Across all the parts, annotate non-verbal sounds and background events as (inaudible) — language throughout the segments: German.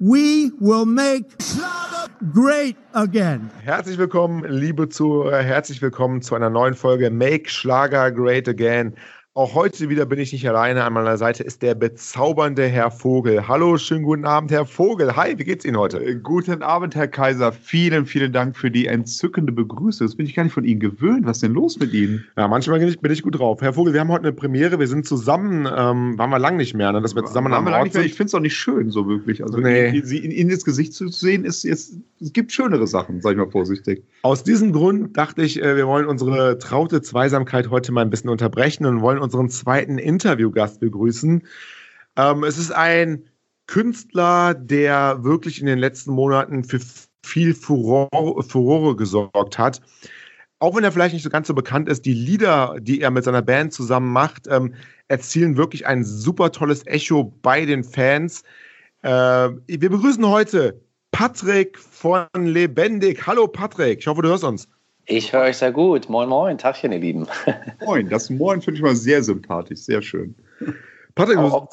we will make great again. Herzlich willkommen, liebe Zuhörer, herzlich willkommen zu einer neuen Folge Make Schlager Great Again. Auch heute wieder bin ich nicht alleine. An meiner Seite ist der bezaubernde Herr Vogel. Hallo, schönen guten Abend, Herr Vogel. Hi, wie geht's Ihnen heute? Äh, guten Abend, Herr Kaiser. Vielen, vielen Dank für die entzückende Begrüßung. Das bin ich gar nicht von Ihnen gewöhnt. Was ist denn los mit Ihnen? Ja, manchmal bin ich, bin ich gut drauf. Herr Vogel, wir haben heute eine Premiere. Wir sind zusammen, ähm, waren wir lang nicht mehr, ne? dass wir zusammen waren am Ort sind. Ich finde es auch nicht schön, so wirklich. Also, nee. Sie in Ihnen ins Gesicht zu sehen, ist jetzt, es gibt schönere Sachen, sag ich mal vorsichtig. Aus diesem Grund dachte ich, äh, wir wollen unsere traute Zweisamkeit heute mal ein bisschen unterbrechen und wollen unseren zweiten Interviewgast begrüßen. Ähm, es ist ein Künstler, der wirklich in den letzten Monaten für viel Furore, Furore gesorgt hat. Auch wenn er vielleicht nicht so ganz so bekannt ist, die Lieder, die er mit seiner Band zusammen macht, ähm, erzielen wirklich ein super tolles Echo bei den Fans. Äh, wir begrüßen heute Patrick von Lebendig. Hallo Patrick, ich hoffe, du hörst uns. Ich höre euch sehr gut. Moin, moin, Tagchen, ihr Lieben. (laughs) Moin, das Moin finde ich mal sehr sympathisch, sehr schön. Patrick, du,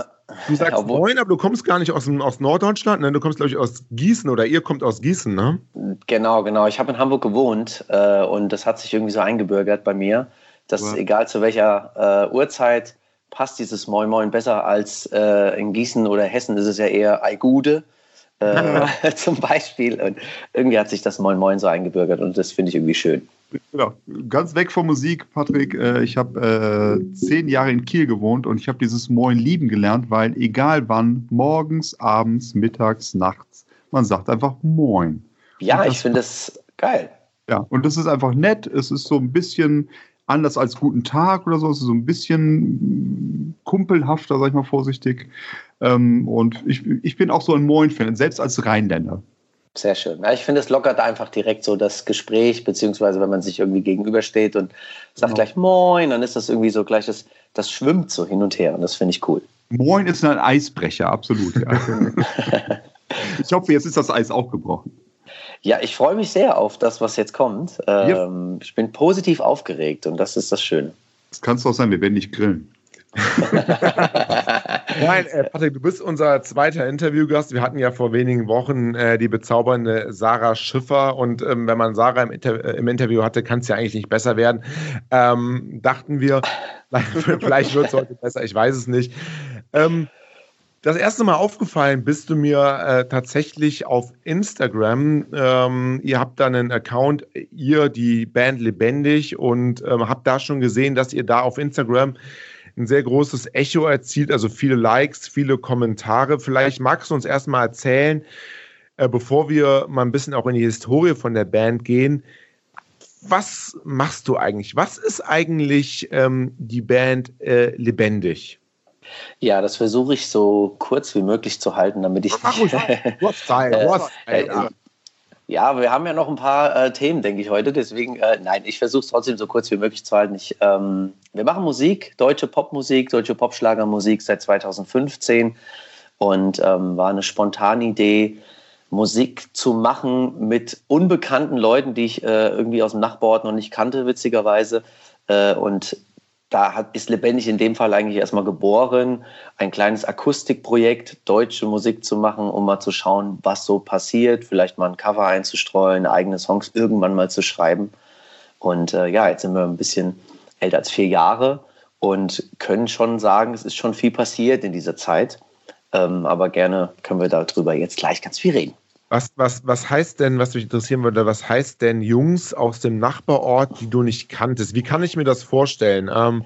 du sagst Obwohl, Moin, aber du kommst gar nicht aus, aus Norddeutschland, ne? du kommst, glaube ich, aus Gießen oder ihr kommt aus Gießen, ne? Genau, genau. Ich habe in Hamburg gewohnt äh, und das hat sich irgendwie so eingebürgert bei mir, dass ja. egal zu welcher äh, Uhrzeit passt dieses Moin Moin besser als äh, in Gießen oder Hessen ist es ja eher Eigude äh, (laughs) zum Beispiel. Und irgendwie hat sich das Moin Moin so eingebürgert und das finde ich irgendwie schön. Genau. Ganz weg von Musik, Patrick. Äh, ich habe äh, zehn Jahre in Kiel gewohnt und ich habe dieses Moin lieben gelernt, weil egal wann, morgens, abends, mittags, nachts, man sagt einfach Moin. Ja, ich finde das geil. Ja, und das ist einfach nett. Es ist so ein bisschen anders als Guten Tag oder so. Es ist so ein bisschen kumpelhafter, sag ich mal vorsichtig. Ähm, und ich, ich bin auch so ein Moin-Fan, selbst als Rheinländer. Sehr schön. Ja, ich finde, es lockert einfach direkt so das Gespräch, beziehungsweise wenn man sich irgendwie gegenübersteht und sagt genau. gleich Moin, dann ist das irgendwie so gleich, das, das schwimmt so hin und her und das finde ich cool. Moin ist ein Eisbrecher, absolut. Ja. (laughs) ich hoffe, jetzt ist das Eis auch gebrochen. Ja, ich freue mich sehr auf das, was jetzt kommt. Ähm, ja. Ich bin positiv aufgeregt und das ist das Schöne. Das kannst du auch sein, wir werden nicht grillen. (laughs) Nein, äh, Patrick, du bist unser zweiter Interviewgast. Wir hatten ja vor wenigen Wochen äh, die bezaubernde Sarah Schiffer und ähm, wenn man Sarah im, Inter äh, im Interview hatte, kann es ja eigentlich nicht besser werden. Ähm, dachten wir, (laughs) vielleicht wird es heute besser, ich weiß es nicht. Ähm, das erste Mal aufgefallen bist du mir äh, tatsächlich auf Instagram. Ähm, ihr habt da einen Account, ihr, die Band Lebendig, und ähm, habt da schon gesehen, dass ihr da auf Instagram ein sehr großes Echo erzielt, also viele Likes, viele Kommentare. Vielleicht magst du uns erstmal erzählen, äh, bevor wir mal ein bisschen auch in die Historie von der Band gehen. Was machst du eigentlich? Was ist eigentlich ähm, die Band äh, lebendig? Ja, das versuche ich so kurz wie möglich zu halten, damit ich. Ach, ruhig, du hast Zeit, Zeit. Ja, wir haben ja noch ein paar äh, Themen, denke ich, heute. Deswegen, äh, nein, ich versuche es trotzdem so kurz wie möglich zu halten. Ich, ähm, wir machen Musik, deutsche Popmusik, deutsche Popschlagermusik seit 2015 und ähm, war eine spontane Idee, Musik zu machen mit unbekannten Leuten, die ich äh, irgendwie aus dem Nachbarort noch nicht kannte, witzigerweise. Äh, und da hat, ist lebendig in dem Fall eigentlich erstmal geboren, ein kleines Akustikprojekt, deutsche Musik zu machen, um mal zu schauen, was so passiert, vielleicht mal ein Cover einzustreuen, eigene Songs irgendwann mal zu schreiben. Und äh, ja, jetzt sind wir ein bisschen älter als vier Jahre und können schon sagen, es ist schon viel passiert in dieser Zeit. Ähm, aber gerne können wir darüber jetzt gleich ganz viel reden. Was, was, was heißt denn, was mich interessieren würde, was heißt denn Jungs aus dem Nachbarort, die du nicht kanntest? Wie kann ich mir das vorstellen? Ähm,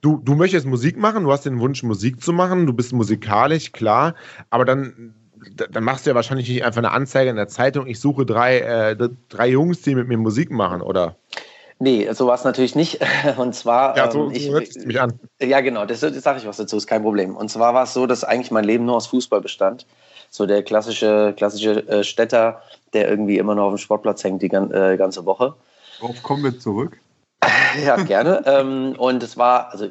du, du möchtest Musik machen, du hast den Wunsch, Musik zu machen, du bist musikalisch, klar, aber dann, dann machst du ja wahrscheinlich nicht einfach eine Anzeige in der Zeitung, ich suche drei, äh, drei Jungs, die mit mir Musik machen, oder? Nee, so war es natürlich nicht. (laughs) Und zwar. Ja, so, ähm, ich, so hört es mich an. Ja, genau, das, das sage ich was dazu, ist kein Problem. Und zwar war es so, dass eigentlich mein Leben nur aus Fußball bestand so der klassische, klassische äh, Städter, der irgendwie immer noch auf dem Sportplatz hängt die äh, ganze Woche. Worauf kommen wir zurück? (laughs) ja, gerne. ähm, und es war, also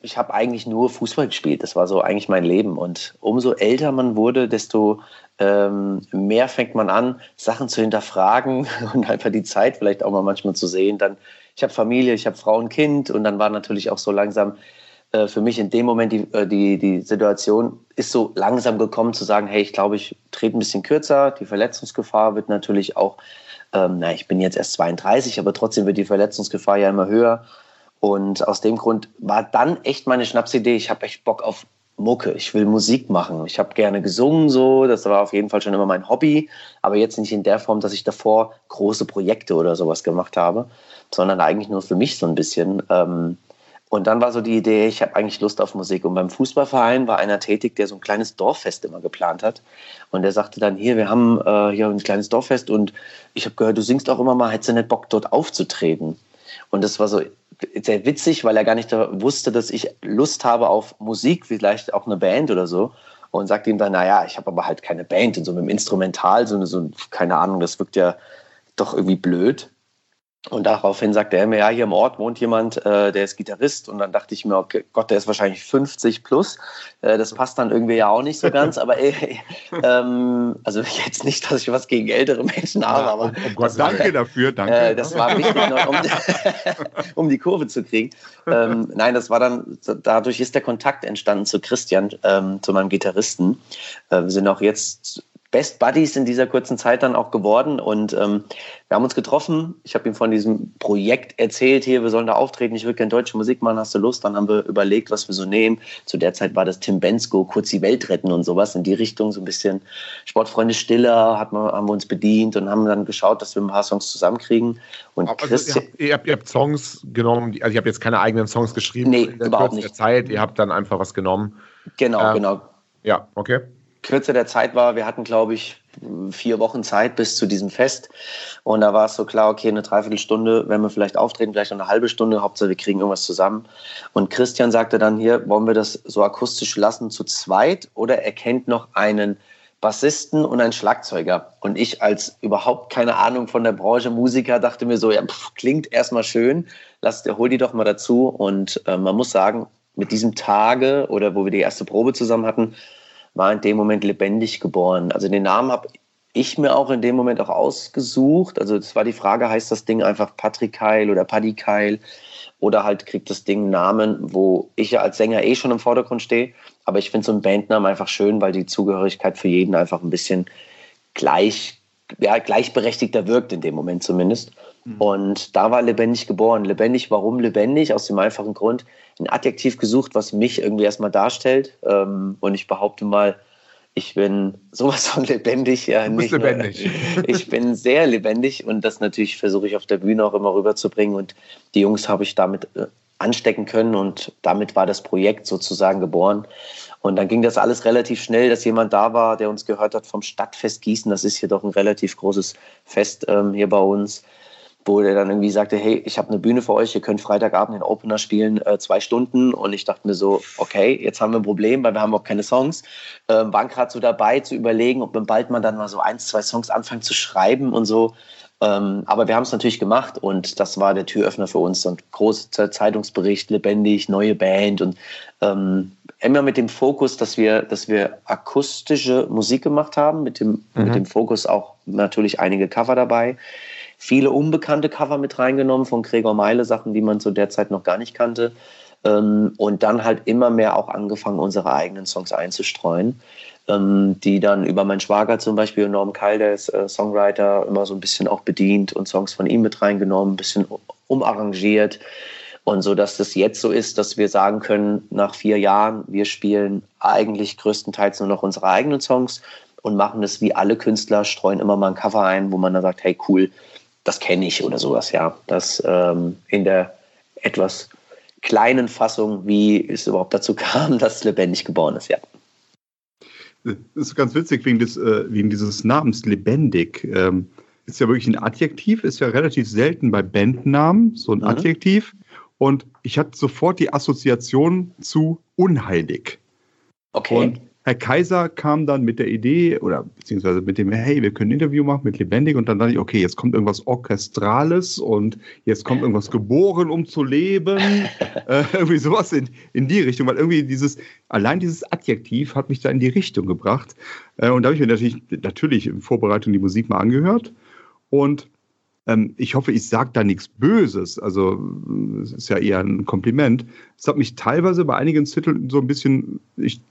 ich habe eigentlich nur Fußball gespielt. Das war so eigentlich mein Leben. Und umso älter man wurde, desto ähm, mehr fängt man an, Sachen zu hinterfragen (laughs) und einfach die Zeit vielleicht auch mal manchmal zu sehen. Dann, ich habe Familie, ich habe Frau und Kind und dann war natürlich auch so langsam äh, für mich in dem Moment die, äh, die, die Situation ist so langsam gekommen zu sagen, hey, ich glaube, ich trete ein bisschen kürzer. Die Verletzungsgefahr wird natürlich auch, ähm, na, ich bin jetzt erst 32, aber trotzdem wird die Verletzungsgefahr ja immer höher. Und aus dem Grund war dann echt meine Schnapsidee, ich habe echt Bock auf Mucke, ich will Musik machen. Ich habe gerne gesungen so, das war auf jeden Fall schon immer mein Hobby, aber jetzt nicht in der Form, dass ich davor große Projekte oder sowas gemacht habe, sondern eigentlich nur für mich so ein bisschen. Ähm, und dann war so die Idee, ich habe eigentlich Lust auf Musik. Und beim Fußballverein war einer tätig, der so ein kleines Dorffest immer geplant hat. Und der sagte dann, hier, wir haben äh, hier ein kleines Dorffest und ich habe gehört, du singst auch immer mal, hättest du nicht Bock, dort aufzutreten? Und das war so sehr witzig, weil er gar nicht wusste, dass ich Lust habe auf Musik, vielleicht auch eine Band oder so. Und sagte ihm dann, naja, ich habe aber halt keine Band und so mit dem Instrumental, so, so keine Ahnung, das wirkt ja doch irgendwie blöd. Und daraufhin sagte er mir, ja, hier im Ort wohnt jemand, äh, der ist Gitarrist. Und dann dachte ich mir, okay, Gott, der ist wahrscheinlich 50 plus. Äh, das passt dann irgendwie ja auch nicht so ganz. Aber äh, (laughs) ähm, also jetzt nicht, dass ich was gegen ältere Menschen habe. aber oh, oh Gott, danke war, dafür, danke. Äh, das war wichtig, um, (laughs) um, die Kurve zu kriegen. Ähm, nein, das war dann, dadurch ist der Kontakt entstanden zu Christian, ähm, zu meinem Gitarristen. Äh, wir sind auch jetzt Best Buddies in dieser kurzen Zeit dann auch geworden. Und ähm, wir haben uns getroffen. Ich habe ihm von diesem Projekt erzählt, hier, wir sollen da auftreten. Ich würde gerne deutsche Musik machen, hast du Lust? Dann haben wir überlegt, was wir so nehmen. Zu der Zeit war das Tim Bensko, kurz die Welt retten und sowas in die Richtung. So ein bisschen Sportfreunde Stiller hat man, haben wir uns bedient und haben dann geschaut, dass wir ein paar Songs zusammenkriegen. Und also Christian, ihr, habt, ihr, habt, Songs genommen, also ich habe jetzt keine eigenen Songs geschrieben nee, in der überhaupt nicht. Zeit. Ihr habt dann einfach was genommen. Genau, ähm, genau. Ja, okay. Kürze der Zeit war, wir hatten, glaube ich, vier Wochen Zeit bis zu diesem Fest. Und da war es so klar, okay, eine Dreiviertelstunde, wenn wir vielleicht auftreten, vielleicht noch eine halbe Stunde, Hauptsache wir kriegen irgendwas zusammen. Und Christian sagte dann hier, wollen wir das so akustisch lassen zu zweit oder er kennt noch einen Bassisten und einen Schlagzeuger. Und ich als überhaupt keine Ahnung von der Branche Musiker dachte mir so, ja, pff, klingt erstmal schön, lass, hol die doch mal dazu. Und äh, man muss sagen, mit diesem Tage oder wo wir die erste Probe zusammen hatten, war in dem Moment lebendig geboren. Also den Namen habe ich mir auch in dem Moment auch ausgesucht. Also es war die Frage, heißt das Ding einfach Patrick Keil oder Paddy Keil oder halt kriegt das Ding einen Namen, wo ich ja als Sänger eh schon im Vordergrund stehe. Aber ich finde so einen Bandnamen einfach schön, weil die Zugehörigkeit für jeden einfach ein bisschen gleich, ja, gleichberechtigter wirkt in dem Moment zumindest. Mhm. Und da war lebendig geboren. Lebendig, warum lebendig? Aus dem einfachen Grund, ein Adjektiv gesucht, was mich irgendwie erstmal darstellt. Ähm, und ich behaupte mal, ich bin (laughs) sowas von lebendig. Ja, du bist lebendig. Nur, (laughs) ich bin sehr lebendig und das natürlich versuche ich auf der Bühne auch immer rüberzubringen. Und die Jungs habe ich damit äh, anstecken können und damit war das Projekt sozusagen geboren. Und dann ging das alles relativ schnell, dass jemand da war, der uns gehört hat vom Stadtfest Gießen. Das ist hier doch ein relativ großes Fest ähm, hier bei uns wo der dann irgendwie sagte, hey, ich habe eine Bühne für euch, ihr könnt Freitagabend den Opener spielen, äh, zwei Stunden. Und ich dachte mir so, okay, jetzt haben wir ein Problem, weil wir haben auch keine Songs. Ähm, waren gerade so dabei zu überlegen, ob wir bald mal dann mal so ein, zwei Songs anfangen zu schreiben und so. Ähm, aber wir haben es natürlich gemacht und das war der Türöffner für uns. Und großer Zeitungsbericht, lebendig, neue Band und ähm, immer mit dem Fokus, dass wir, dass wir akustische Musik gemacht haben, mit dem, mhm. mit dem Fokus auch natürlich einige Cover dabei viele unbekannte Cover mit reingenommen von Gregor Meile, Sachen, die man zu der Zeit noch gar nicht kannte. Ähm, und dann halt immer mehr auch angefangen, unsere eigenen Songs einzustreuen, ähm, die dann über meinen Schwager zum Beispiel, Norm Keil, der ist Songwriter, immer so ein bisschen auch bedient und Songs von ihm mit reingenommen, ein bisschen umarrangiert. Und so, dass das jetzt so ist, dass wir sagen können, nach vier Jahren, wir spielen eigentlich größtenteils nur noch unsere eigenen Songs und machen das wie alle Künstler, streuen immer mal ein Cover ein, wo man dann sagt, hey cool, das kenne ich oder sowas, ja. Das ähm, in der etwas kleinen Fassung, wie es überhaupt dazu (laughs) kam, dass lebendig geboren ist, ja. Das ist ganz witzig wegen, des, äh, wegen dieses Namens lebendig. Ähm, ist ja wirklich ein Adjektiv, ist ja relativ selten bei Bandnamen, so ein mhm. Adjektiv. Und ich hatte sofort die Assoziation zu unheilig. Okay. Und Herr Kaiser kam dann mit der Idee oder beziehungsweise mit dem, hey, wir können ein Interview machen mit Lebendig und dann dachte ich, okay, jetzt kommt irgendwas Orchestrales und jetzt kommt irgendwas geboren, um zu leben. (laughs) äh, irgendwie sowas in, in die Richtung, weil irgendwie dieses, allein dieses Adjektiv hat mich da in die Richtung gebracht. Äh, und da habe ich mir natürlich, natürlich in Vorbereitung die Musik mal angehört und Ähm, ich hoffe, ich sage da nichts Böses. Also, es ist ja eher ein Kompliment. Es hat mich teilweise bei einigen Titeln so ein bisschen, ich,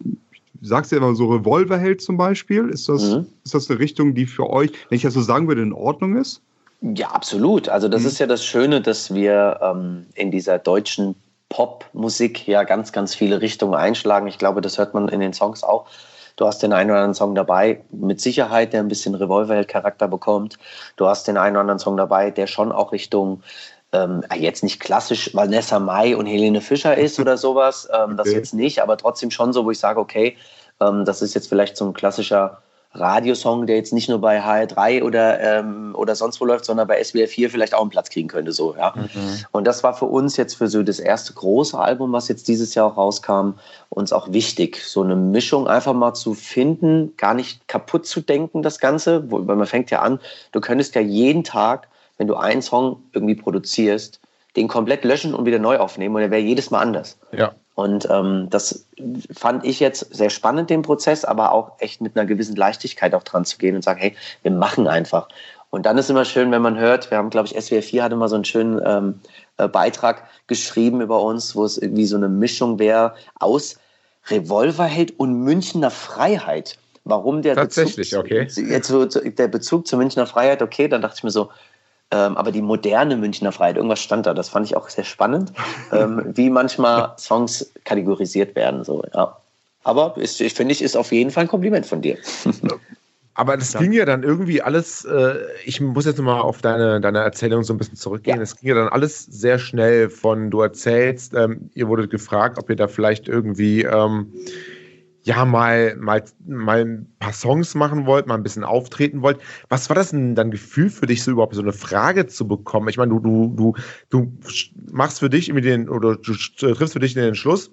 ich sag's ja immer so, Revolverheld zum Beispiel. Ist das, mhm. ist das eine Richtung, die für euch, wenn ich das so sagen würde, in Ordnung ist? Ja, absolut. Also, das mhm. ist ja das Schöne, dass wir ähm, in dieser deutschen Popmusik ja ganz, ganz viele Richtungen einschlagen. Ich glaube, das hört man in den Songs auch. Du hast den einen oder anderen Song dabei, mit Sicherheit, der ein bisschen Revolverheld-Charakter bekommt. Du hast den einen oder anderen Song dabei, der schon auch Richtung ähm, jetzt nicht klassisch Vanessa Mai und Helene Fischer ist oder (laughs) sowas. Ähm, okay. Das jetzt nicht, aber trotzdem schon so, wo ich sage, okay, ähm, das ist jetzt vielleicht so ein klassischer Radiosong, der jetzt nicht nur bei HR3 oder, ähm, oder sonst wo läuft, sondern bei SWR 4 vielleicht auch einen Platz kriegen könnte. So, ja. Mhm. Und das war für uns jetzt für so das erste große Album, was jetzt dieses Jahr auch rauskam, uns auch wichtig, so eine Mischung einfach mal zu finden, gar nicht kaputt zu denken, das Ganze. Weil man fängt ja an, du könntest ja jeden Tag, wenn du einen Song irgendwie produzierst, den komplett löschen und wieder neu aufnehmen und er wäre jedes Mal anders. Ja. Und ähm, das fand ich jetzt sehr spannend, den Prozess, aber auch echt mit einer gewissen Leichtigkeit auch dran zu gehen und sagen, hey, wir machen einfach. Und dann ist immer schön, wenn man hört, wir haben, glaube ich, SWR 4 hatte mal so einen schönen ähm, äh, Beitrag geschrieben über uns, wo es irgendwie so eine Mischung wäre aus Revolverheld und Münchner Freiheit. Warum der Tatsächlich, Bezug, okay. Jetzt so, der Bezug zur Münchner Freiheit, okay, dann dachte ich mir so, ähm, aber die moderne Münchner Freiheit, irgendwas stand da, das fand ich auch sehr spannend, ähm, (laughs) wie manchmal Songs kategorisiert werden. So, ja. Aber ist, ich finde, ich ist auf jeden Fall ein Kompliment von dir. (laughs) Aber das ja. ging ja dann irgendwie alles, äh, ich muss jetzt nochmal auf deine, deine Erzählung so ein bisschen zurückgehen. Es ging ja dann alles sehr schnell von, du erzählst, ähm, ihr wurdet gefragt, ob ihr da vielleicht irgendwie ähm, ja mal, mal, mal ein paar Songs machen wollt, mal ein bisschen auftreten wollt. Was war das denn dann Gefühl für dich, so überhaupt so eine Frage zu bekommen? Ich meine, du, du, du, du machst für dich irgendwie den, oder du triffst für dich den Entschluss,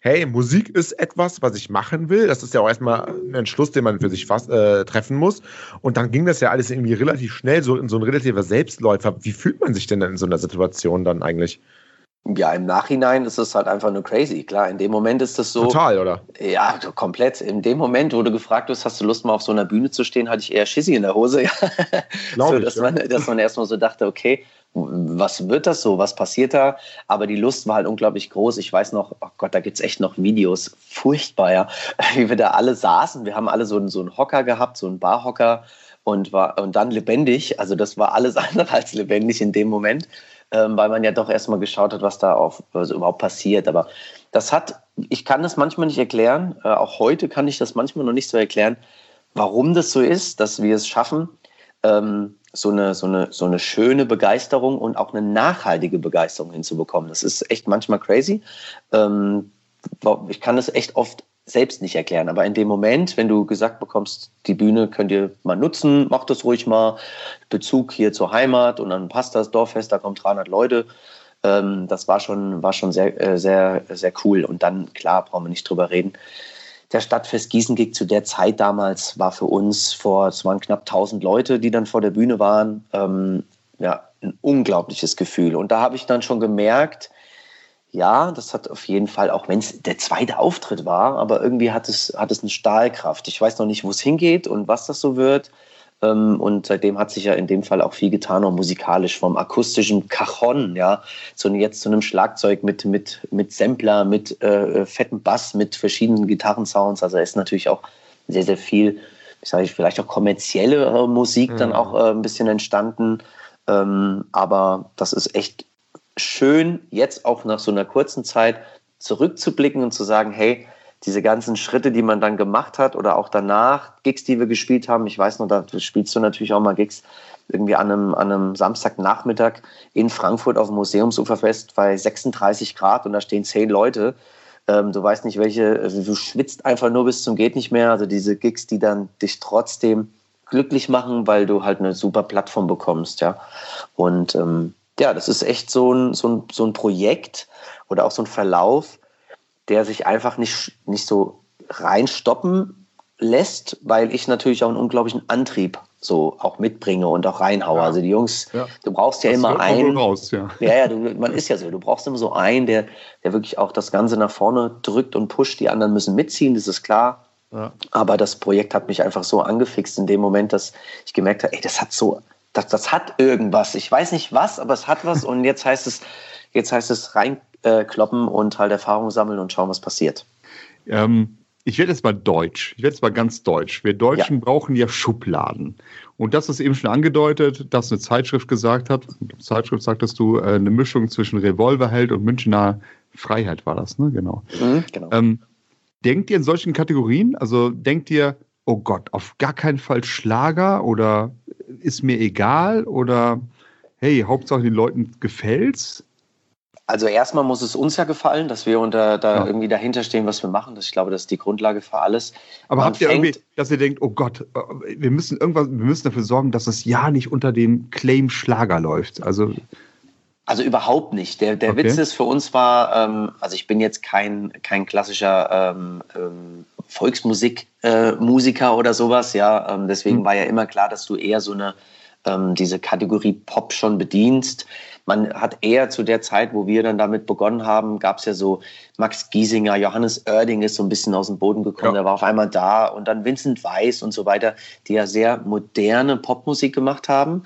hey, Musik ist etwas, was ich machen will. Das ist ja auch erstmal ein Entschluss, den man für sich fast, äh, treffen muss. Und dann ging das ja alles irgendwie relativ schnell, so in so ein relativer Selbstläufer. Wie fühlt man sich denn in so einer Situation dann eigentlich? Ja, im Nachhinein ist es halt einfach nur crazy. Klar, in dem Moment ist das so. Total, oder? Ja, komplett. In dem Moment, wo du gefragt wirst, hast du Lust, mal auf so einer Bühne zu stehen, hatte ich eher Schissi in der Hose. (laughs) so, ich, dass, ja. man, dass man erstmal so dachte, okay, was wird das so? Was passiert da? Aber die Lust war halt unglaublich groß. Ich weiß noch, oh Gott, da gibt es echt noch Videos. Furchtbar, ja. (laughs) Wie wir da alle saßen. Wir haben alle so einen, so einen Hocker gehabt, so einen Barhocker und, war, und dann lebendig. Also, das war alles (laughs) andere als lebendig in dem Moment ähm, weil man ja doch erstmal geschaut hat, was da auf, also überhaupt passiert. Aber das hat, ich kann das manchmal nicht erklären, äh, auch heute kann ich das manchmal noch nicht so erklären, warum das so ist, dass wir es schaffen, ähm, so eine, so, eine, so eine schöne Begeisterung und auch eine nachhaltige Begeisterung hinzubekommen. Das ist echt manchmal crazy. Ähm, ich kann es echt oft selbst nicht erklären. Aber in dem Moment, wenn du gesagt bekommst, die Bühne könnt ihr mal nutzen, mach das ruhig mal, Bezug hier zur Heimat und dann passt das Dorffest, da kommen 300 Leute. Ähm, das war schon, war schon sehr, äh, sehr, sehr cool. Und dann, klar, brauchen wir nicht drüber reden. Der Stadtfest Gießen Gig zu der Zeit damals war für uns vor, es waren knapp 1000 Leute, die dann vor der Bühne waren. Ähm, ja, ein unglaubliches Gefühl. Und da habe ich dann schon gemerkt, ja, das hat auf jeden Fall, auch wenn es der zweite Auftritt war, aber irgendwie hat es, hat es eine Stahlkraft. Ich weiß noch nicht, wo es hingeht und was das so wird. Ähm, und seitdem hat sich ja in dem Fall auch viel getan, auch musikalisch, vom akustischen Cajon, ja, zu jetzt zu einem Schlagzeug mit, mit, mit Sampler, mit äh, fetten Bass, mit verschiedenen Gitarrensounds. Also ist natürlich auch sehr, sehr viel, ich sage ich, vielleicht auch kommerzielle äh, Musik mhm. dann auch äh, ein bisschen entstanden. Ähm, aber das ist echt schön, jetzt auch nach so einer kurzen Zeit zurückzublicken und zu sagen, hey, diese ganzen Schritte, die man dann gemacht hat oder auch danach, Gigs, die wir gespielt haben, ich weiß noch, da spielst du natürlich auch mal Gigs irgendwie an einem, an einem Samstagnachmittag in Frankfurt auf dem Museumsuferfest bei 36 Grad und da stehen zehn Leute. Ähm, du weißt nicht, welche, also du schwitzt einfach nur bis zum geht nicht mehr. Also diese Gigs, die dann dich trotzdem glücklich machen, weil du halt eine super Plattform bekommst, ja. Und ähm, ja, das ist echt so ein, so, ein, so ein Projekt oder auch so ein Verlauf, der sich einfach nicht, nicht so reinstoppen lässt, weil ich natürlich auch einen unglaublichen Antrieb so auch mitbringe und auch reinhaue. Ja. Also die Jungs, ja. du brauchst ja das immer einen. Raus, ja, ja, ja du, man ist ja so. Du brauchst immer so einen, der, der wirklich auch das Ganze nach vorne drückt und pusht. Die anderen müssen mitziehen, das ist klar. Aber das Projekt hat mich einfach so angefixt in dem Moment, dass ich gemerkt habe, ey, das hat so das, das hat irgendwas. Ich weiß nicht was, aber es hat was und jetzt heißt es, jetzt heißt es reinkloppen äh, und halt Erfahrungen sammeln und schauen, was passiert. Ähm, ich werde jetzt mal deutsch. Ich werde jetzt mal ganz deutsch. Wir Deutschen ja. brauchen ja Schubladen. Und das ist eben schon angedeutet, dass eine Zeitschrift gesagt hat, Zeitschrift sagtest du, äh, eine Mischung zwischen Revolverheld und Münchner Freiheit war das, ne? Genau. Mhm, genau. Ähm, denkt ihr in solchen Kategorien? Also denkt ihr, oh Gott, auf gar keinen Fall Schlager oder ist mir egal oder hey, Hauptsache den Leuten gefällt's? Also erstmal muss es uns ja gefallen, dass wir unter, da ja. irgendwie dahinter stehen, was wir machen. Ich glaube, das ist die Grundlage für alles. Aber Man habt ihr irgendwie, dass ihr denkt, oh Gott, wir müssen irgendwas, wir müssen dafür sorgen, dass das ja nicht unter dem Claim Schlager läuft. Also also überhaupt nicht. Der, der okay. Witz ist für uns war, ähm, also ich bin jetzt kein, kein klassischer ähm, ähm, Volksmusikmusiker äh, oder sowas, ja. Ähm, deswegen mhm. war ja immer klar, dass du eher so eine ähm, diese Kategorie Pop schon bedienst. Man hat eher zu der Zeit, wo wir dann damit begonnen haben, gab es ja so Max Giesinger, Johannes Oerding ist so ein bisschen aus dem Boden gekommen, ja. der war auf einmal da und dann Vincent Weiss und so weiter, die ja sehr moderne Popmusik gemacht haben,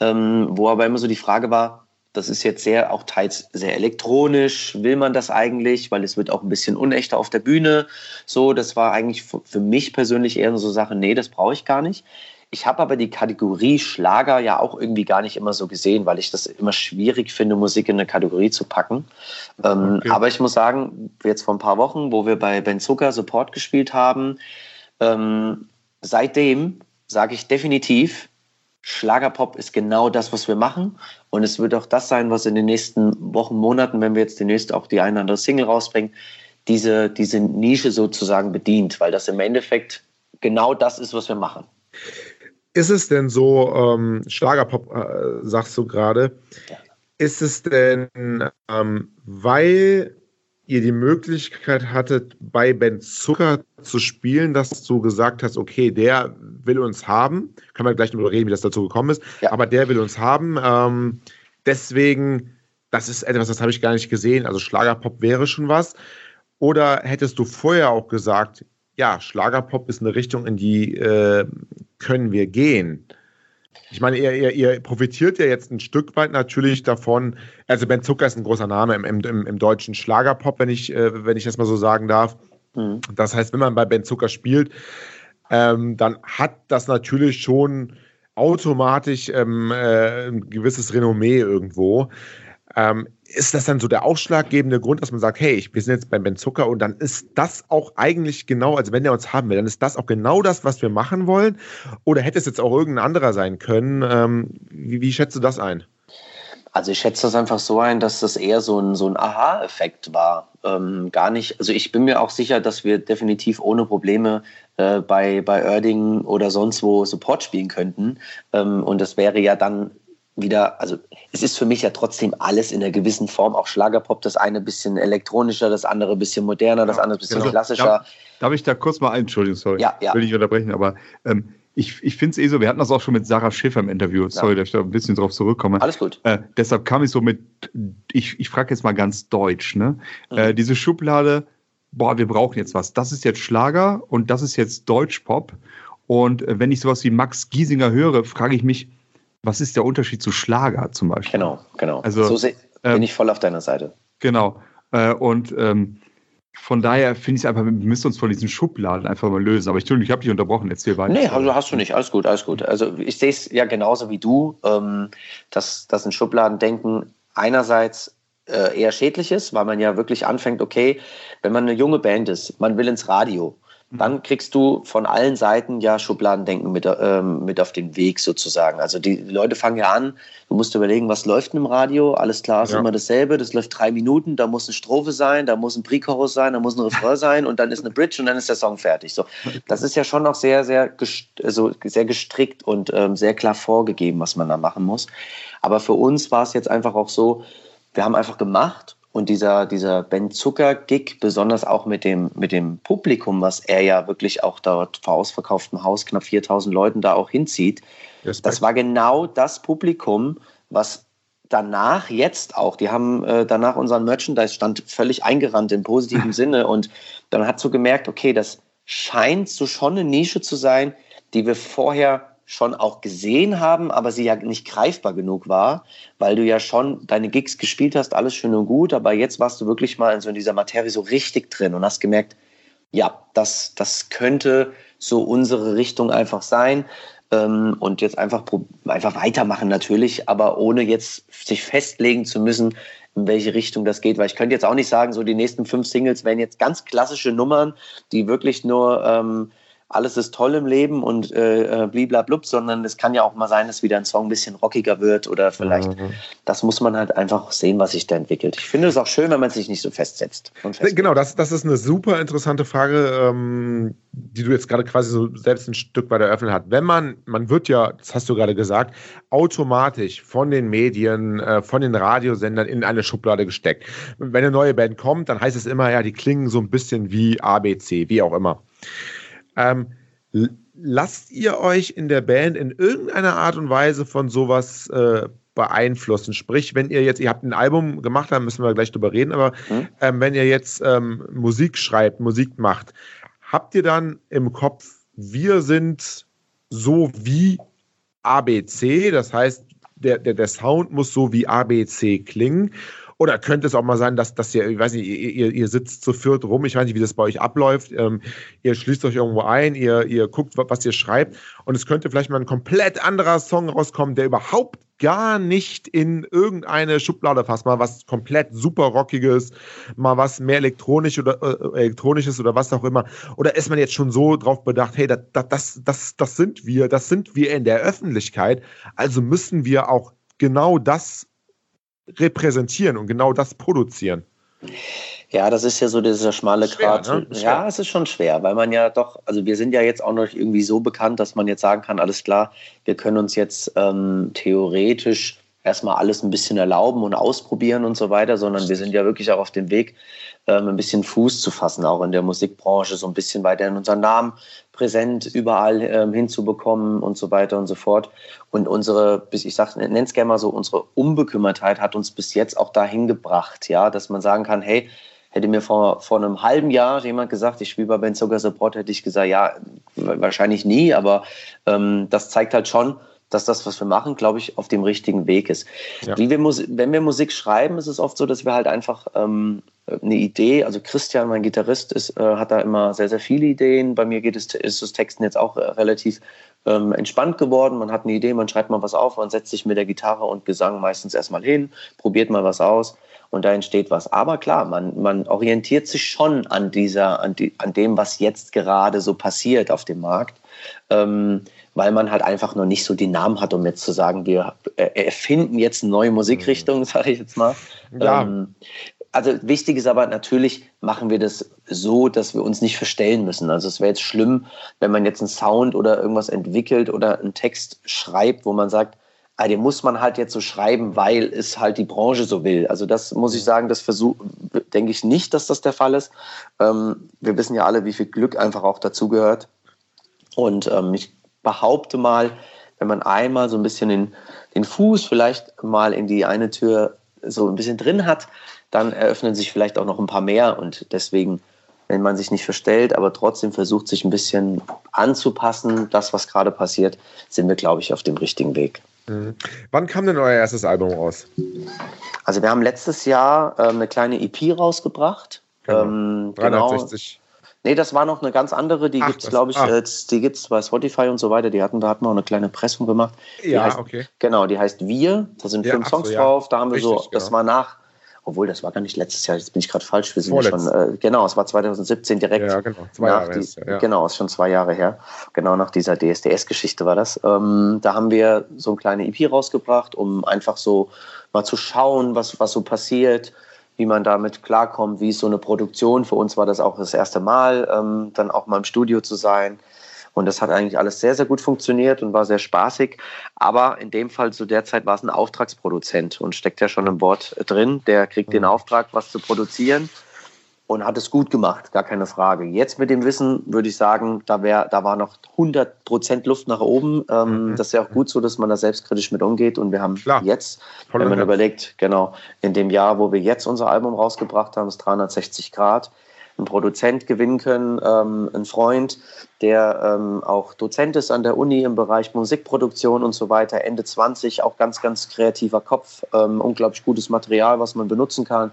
ähm, wo aber immer so die Frage war, das ist jetzt sehr, auch teils sehr elektronisch. Will man das eigentlich? Weil es wird auch ein bisschen unechter auf der Bühne. So, das war eigentlich für mich persönlich eher so Sache, nee, das brauche ich gar nicht. Ich habe aber die Kategorie Schlager ja auch irgendwie gar nicht immer so gesehen, weil ich das immer schwierig finde, Musik in eine Kategorie zu packen. Ähm, okay. Aber ich muss sagen, jetzt vor ein paar Wochen, wo wir bei Ben Zucker Support gespielt haben, ähm, seitdem sage ich definitiv, Schlagerpop ist genau das, was wir machen. Und es wird auch das sein, was in den nächsten Wochen, Monaten, wenn wir jetzt demnächst auch die eine oder andere Single rausbringen, diese, diese Nische sozusagen bedient, weil das im Endeffekt genau das ist, was wir machen. Ist es denn so, ähm, Schlagerpop äh, sagst du gerade, ja. ist es denn, ähm, weil ihr die Möglichkeit hattet, bei Ben Zucker zu spielen, dass du gesagt hast, okay, der will uns haben. Kann man gleich darüber reden, wie das dazu gekommen ist. Ja. Aber der will uns haben. Ähm, deswegen, das ist etwas, das habe ich gar nicht gesehen. Also Schlagerpop wäre schon was. Oder hättest du vorher auch gesagt, ja, Schlagerpop ist eine Richtung, in die äh, können wir gehen? Ich meine, ihr, ihr, ihr, profitiert ja jetzt ein Stück weit natürlich davon. Also Ben Zucker ist ein großer Name im, im, im deutschen Schlagerpop, wenn ich, äh, wenn ich das mal so sagen darf. Mhm. Das heißt, wenn man bei Ben Zucker spielt, ähm, dann hat das natürlich schon automatisch ähm, äh, ein gewisses Renommee irgendwo. Ähm, ist das dann so der ausschlaggebende Grund, dass man sagt, hey, wir sind jetzt beim Ben Zucker und dann ist das auch eigentlich genau, also wenn er uns haben will, dann ist das auch genau das, was wir machen wollen? Oder hätte es jetzt auch irgendein anderer sein können? Ähm, wie, wie schätzt du das ein? Also ich schätze das einfach so ein, dass das eher so ein, so ein Aha-Effekt war. Ähm, gar nicht, also ich bin mir auch sicher, dass wir definitiv ohne Probleme äh, bei, bei Erding oder sonst wo Support spielen könnten. Ähm, und das wäre ja dann wieder, also es ist für mich ja trotzdem alles in einer gewissen Form, auch Schlagerpop, das eine bisschen elektronischer, das andere ein bisschen moderner, das andere ein bisschen also, klassischer. Darf, darf, ich da kurz mal ein, Entschuldigung, sorry, ja, ja. will ich unterbrechen, aber ähm, ich, ich finde es eh so, wir hatten das auch schon mit Sarah Schäfer im Interview, sorry, ja. dass ich da ein bisschen drauf zurückkomme. Alles gut. Äh, deshalb kam ich so mit, ich, ich frage jetzt mal ganz deutsch, ne? Mhm. Äh, diese Schublade, boah, wir brauchen jetzt was. Das ist jetzt Schlager und das ist jetzt Deutschpop. Und äh, wenn ich sowas wie Max Giesinger höre, frage ich mich, was ist der Unterschied zu Schlager zum Beispiel? Genau, genau. Also, so bin ähm, ich voll auf deiner Seite. Genau. Äh, und ähm, von daher finde ich es einfach, wir müssen uns von diesen Schubladen einfach mal lösen. Aber ich, ich habe dich unterbrochen, erzähl weiter. Nee, also hast du nicht. Alles gut, alles gut. Also ich sehe es ja genauso wie du, ähm, dass, dass ein Schubladendenken einerseits äh, eher schädlich ist, weil man ja wirklich anfängt, okay, wenn man eine junge Band ist, man will ins Radio, dann kriegst du von allen Seiten ja Schubladendenken mit, ähm, mit auf den Weg sozusagen. Also die Leute fangen ja an, du musst überlegen, was läuft denn im Radio? Alles klar, ist ja. immer dasselbe. Das läuft drei Minuten, da muss eine Strophe sein, da muss ein Pre-Chorus sein, da muss ein Refrain sein und dann ist eine Bridge und dann ist der Song fertig. So, das ist ja schon noch sehr, sehr, also sehr gestrickt und ähm, sehr klar vorgegeben, was man da machen muss. Aber für uns war es jetzt einfach auch so, wir haben einfach gemacht und dieser, dieser Ben Zucker-Gig, besonders auch mit dem, mit dem Publikum, was er ja wirklich auch dort vor ausverkauftem Haus, knapp 4000 Leuten da auch hinzieht, Respekt. das war genau das Publikum, was danach jetzt auch, die haben äh, danach unseren Merchandise-Stand völlig eingerannt im positiven (laughs) Sinne und dann hat so gemerkt, okay, das scheint so schon eine Nische zu sein, die wir vorher schon auch gesehen haben, aber sie ja nicht greifbar genug war, weil du ja schon deine Gigs gespielt hast, alles schön und gut, aber jetzt warst du wirklich mal in so in dieser Materie so richtig drin und hast gemerkt, ja, das, das könnte so unsere Richtung einfach sein ähm, und jetzt einfach, einfach weitermachen natürlich, aber ohne jetzt sich festlegen zu müssen, in welche Richtung das geht, weil ich könnte jetzt auch nicht sagen, so die nächsten fünf Singles wären jetzt ganz klassische Nummern, die wirklich nur ähm, alles ist toll im Leben und äh, äh bliblablub, sondern es kann ja auch mal sein, dass wieder ein Song ein bisschen rockiger wird oder vielleicht, mhm. das muss man halt einfach sehen, was sich da entwickelt. Ich finde es auch schön, wenn man sich nicht so festsetzt. Genau, das, das ist eine super interessante Frage, ähm, die du jetzt gerade quasi so selbst ein Stück weit eröffnet hast. Wenn man, man wird ja, das hast du gerade gesagt, automatisch von den Medien, äh, von den Radiosendern in eine Schublade gesteckt. Wenn eine neue Band kommt, dann heißt es immer, ja, die klingen so ein bisschen wie ABC, wie auch immer. Ähm, lasst ihr euch in der Band in irgendeiner Art und Weise von sowas äh, beeinflussen? Sprich, wenn ihr jetzt, ihr habt ein Album gemacht, da müssen wir gleich drüber reden, aber mhm. ähm, wenn ihr jetzt ähm, Musik schreibt, Musik macht, habt ihr dann im Kopf, wir sind so wie ABC, das heißt, der, der, der Sound muss so wie ABC klingen? Oder könnte es auch mal sein, dass, dass ihr, ich weiß nicht, ihr, ihr sitzt zu viert rum, ich weiß nicht, wie das bei euch abläuft, ähm, ihr schließt euch irgendwo ein, ihr, ihr guckt, was ihr schreibt. Und es könnte vielleicht mal ein komplett anderer Song rauskommen, der überhaupt gar nicht in irgendeine Schublade fasst, mal was komplett super rockiges, mal was mehr elektronisch oder äh, elektronisches oder was auch immer. Oder ist man jetzt schon so drauf bedacht, hey, das, das, das, das sind wir, das sind wir in der Öffentlichkeit, also müssen wir auch genau das repräsentieren und genau das produzieren. Ja, das ist ja so dieser schmale Grat. Ne? Ja, es ist schon schwer, weil man ja doch, also wir sind ja jetzt auch noch irgendwie so bekannt, dass man jetzt sagen kann, alles klar, wir können uns jetzt ähm, theoretisch erstmal alles ein bisschen erlauben und ausprobieren und so weiter, sondern wir sind ja wirklich auch auf dem Weg, ähm, ein bisschen Fuß zu fassen, auch in der Musikbranche, so ein bisschen weiter in unseren Namen präsent überall ähm, hinzubekommen und so weiter und so fort. Und unsere, ich sag, nenne es gerne mal so, unsere Unbekümmertheit hat uns bis jetzt auch dahin gebracht, ja, dass man sagen kann, hey, hätte mir vor, vor einem halben Jahr jemand gesagt, ich spiele bei Ben Zucker Support, hätte ich gesagt, ja, wahrscheinlich nie, aber ähm, das zeigt halt schon, dass das, was wir machen, glaube ich, auf dem richtigen Weg ist. Ja. Wie wir wenn wir Musik schreiben, ist es oft so, dass wir halt einfach ähm, eine Idee, also Christian, mein Gitarrist, ist, äh, hat da immer sehr, sehr viele Ideen. Bei mir geht es, ist das Texten jetzt auch äh, relativ ähm, entspannt geworden. Man hat eine Idee, man schreibt mal was auf, man setzt sich mit der Gitarre und Gesang meistens erstmal hin, probiert mal was aus und da entsteht was. Aber klar, man, man orientiert sich schon an dieser, an, die, an dem, was jetzt gerade so passiert auf dem Markt. Ähm, weil man halt einfach noch nicht so die Namen hat, um jetzt zu sagen, wir erfinden jetzt eine neue Musikrichtung, mhm. sage ich jetzt mal. Ja. Ähm, also wichtig ist aber natürlich, machen wir das so, dass wir uns nicht verstellen müssen. Also es wäre jetzt schlimm, wenn man jetzt einen Sound oder irgendwas entwickelt oder einen Text schreibt, wo man sagt, ah, den muss man halt jetzt so schreiben, weil es halt die Branche so will. Also das muss ich mhm. sagen, das versuche, denke ich nicht, dass das der Fall ist. Ähm, wir wissen ja alle, wie viel Glück einfach auch dazugehört. Und ähm, ich behaupte mal, wenn man einmal so ein bisschen den, den Fuß vielleicht mal in die eine Tür so ein bisschen drin hat, dann eröffnen sich vielleicht auch noch ein paar mehr und deswegen, wenn man sich nicht verstellt, aber trotzdem versucht, sich ein bisschen anzupassen, das, was gerade passiert, sind wir, glaube ich, auf dem richtigen Weg. Mhm. Wann kam denn euer erstes Album raus? Also wir haben letztes Jahr äh, eine kleine EP rausgebracht. Genau. Ähm, 360. Genau, Nee, das war noch eine ganz andere, die gibt es, glaube ich, äh, die gibt es bei Spotify und so weiter. Die hatten, da hatten wir auch eine kleine Pressung gemacht. Die ja, heißt, okay. Genau, die heißt Wir. Da sind ja, fünf Songs so, drauf. Da haben wir Richtig, so, das genau. war nach, obwohl das war gar nicht letztes Jahr, jetzt bin ich gerade falsch, wir sind ja schon, äh, genau, es war 2017 direkt. Ja, genau, zwei Jahre die, ist, ja. Genau, ist schon zwei Jahre her. Genau nach dieser DSDS-Geschichte war das. Ähm, da haben wir so eine kleine EP rausgebracht, um einfach so mal zu schauen, was, was so passiert wie man damit klarkommt, wie ist so eine Produktion. Für uns war das auch das erste Mal, ähm, dann auch mal im Studio zu sein. Und das hat eigentlich alles sehr, sehr gut funktioniert und war sehr spaßig. Aber in dem Fall zu der Zeit war es ein Auftragsproduzent und steckt ja schon im Wort drin. Der kriegt den mhm. Auftrag, was zu produzieren und hat es gut gemacht, gar keine Frage. Jetzt mit dem Wissen würde ich sagen, da, wär, da war noch 100 Prozent Luft nach oben. Ähm, mhm. Das ist ja auch gut so, dass man da selbstkritisch mit umgeht. Und wir haben Klar. jetzt, Voll wenn man überlegt, genau, in dem Jahr, wo wir jetzt unser Album rausgebracht haben, ist 360 Grad, einen Produzent gewinnen können, ähm, einen Freund, der ähm, auch Dozent ist an der Uni im Bereich Musikproduktion und so weiter, Ende 20, auch ganz, ganz kreativer Kopf, ähm, unglaublich gutes Material, was man benutzen kann.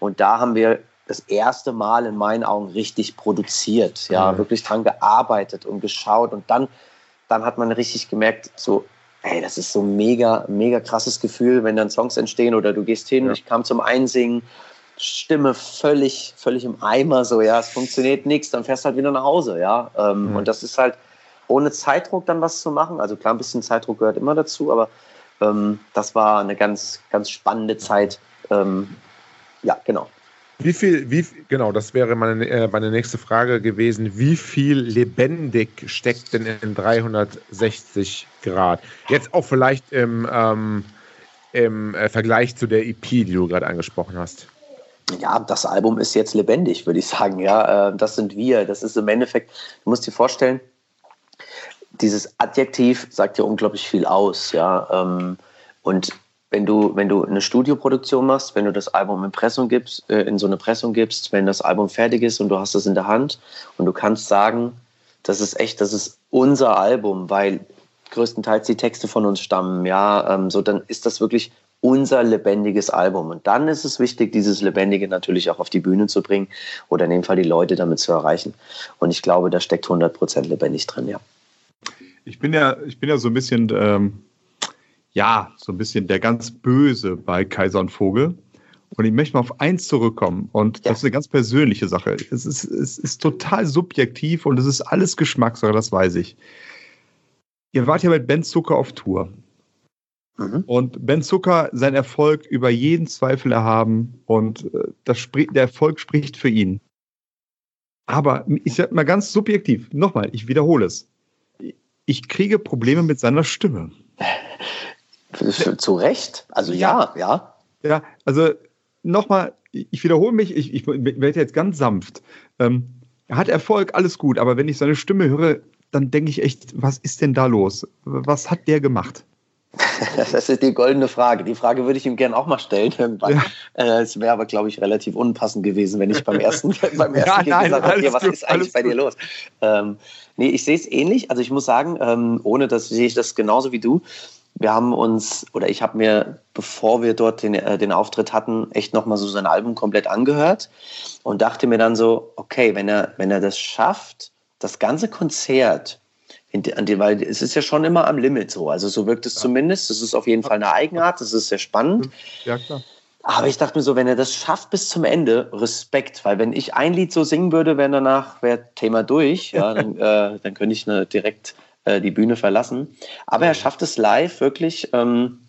Und da haben wir das erste Mal in meinen Augen richtig produziert, ja, mhm. wirklich dran gearbeitet und geschaut und dann, dann hat man richtig gemerkt, so, ey, das ist so ein mega, mega krasses Gefühl, wenn dann Songs entstehen oder du gehst hin, ja. ich kam zum Einsingen, Stimme völlig, völlig im Eimer, so, ja, es funktioniert nichts, dann fährst du halt wieder nach Hause, ja. Ähm, mhm. Und das ist halt ohne Zeitdruck dann was zu machen. Also klar, ein bisschen Zeitdruck gehört immer dazu, aber ähm, das war eine ganz, ganz spannende Zeit. Ähm, ja, genau. Wie viel, wie, genau, das wäre meine, äh, meine nächste Frage gewesen. Wie viel lebendig steckt denn in 360 Grad? Jetzt auch vielleicht im, ähm, im äh, Vergleich zu der EP, die du gerade angesprochen hast. Ja, das Album ist jetzt lebendig, würde ich sagen. Ja, äh, das sind wir. Das ist im Endeffekt, du musst dir vorstellen, dieses Adjektiv sagt ja unglaublich viel aus. Ja, ähm, und wenn du, wenn du eine Studioproduktion machst, wenn du das Album in Pressung gibst, äh, in so eine Pressung gibst, wenn das Album fertig ist und du hast es in der Hand und du kannst sagen, das ist echt, das ist unser Album, weil größtenteils die Texte von uns stammen, ja, ähm, so dann ist das wirklich unser lebendiges Album. Und dann ist es wichtig, dieses Lebendige natürlich auch auf die Bühne zu bringen oder in dem Fall die Leute damit zu erreichen. Und ich glaube, da steckt 100% lebendig drin, ja. Ich bin ja, ich bin ja so ein bisschen ähm, ja, so ein bisschen der ganz Böse bei Kaiser und Vogel. Und ich möchte mal auf eins zurückkommen. Und ja. das ist eine ganz persönliche Sache. Es ist, es ist total subjektiv und es ist alles Geschmackssache, das weiß ich. Ihr wart ja mit Ben Zucker auf Tour. Mhm. Und Ben Zucker, sein Erfolg über jeden Zweifel erhaben und äh, das, der Erfolg spricht für ihn. Aber ich sag mal ganz subjektiv, nochmal, ich wiederhole es. Ich kriege Probleme mit seiner Stimme. (laughs) Zu Recht. Also ja, ja. Ja, also nochmal, ich wiederhole mich, ich, ich werde jetzt ganz sanft. Ähm, er hat Erfolg, alles gut, aber wenn ich seine Stimme höre, dann denke ich echt, was ist denn da los? Was hat der gemacht? (laughs) Das ist die goldene Frage. Die Frage würde ich ihm gerne auch mal stellen (laughs) irgendwann. Ja. Äh, es wäre aber, glaube ich, relativ unpassend gewesen, wenn ich beim ersten, (laughs) beim ersten ja, nein, gesagt habe, was gut, ist eigentlich bei dir los? Ähm, nee, ich sehe es ähnlich. Also ich muss sagen, ähm, ohne dass sehe ich das genauso wie du wir haben uns, oder ich habe mir, bevor wir dort den, äh, den Auftritt hatten, echt nochmal so sein Album komplett angehört und dachte mir dann so, okay, wenn er, wenn er das schafft, das ganze Konzert, dem, weil es ist ja schon immer am Limit so, also so wirkt es ja. zumindest, das ist auf jeden Fall eine Eigenart, das ist sehr spannend. Ja, klar. Aber ich dachte mir so, wenn er das schafft bis zum Ende, Respekt, weil wenn ich ein Lied so singen würde, wäre danach wäre Thema durch, ja, dann, (laughs) äh, dann könnte ich eine direkt äh, die Bühne verlassen. Aber er schafft es live wirklich ähm,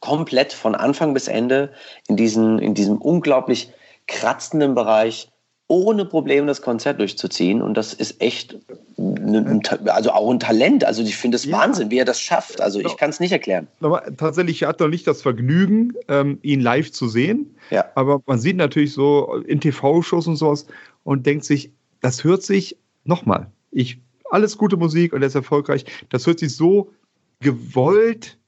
komplett von Anfang bis Ende in, diesen, in diesem unglaublich kratzenden Bereich ohne Probleme das Konzert durchzuziehen. Und das ist echt, ein, also auch ein Talent. Also ich finde es ja. Wahnsinn, wie er das schafft. Also ich kann es nicht erklären. Tatsächlich hat er nicht das Vergnügen, ähm, ihn live zu sehen. Ja. Aber man sieht natürlich so in TV-Shows und sowas und denkt sich, das hört sich nochmal. Ich alles gute Musik und er ist erfolgreich. Das hört sich so gewollt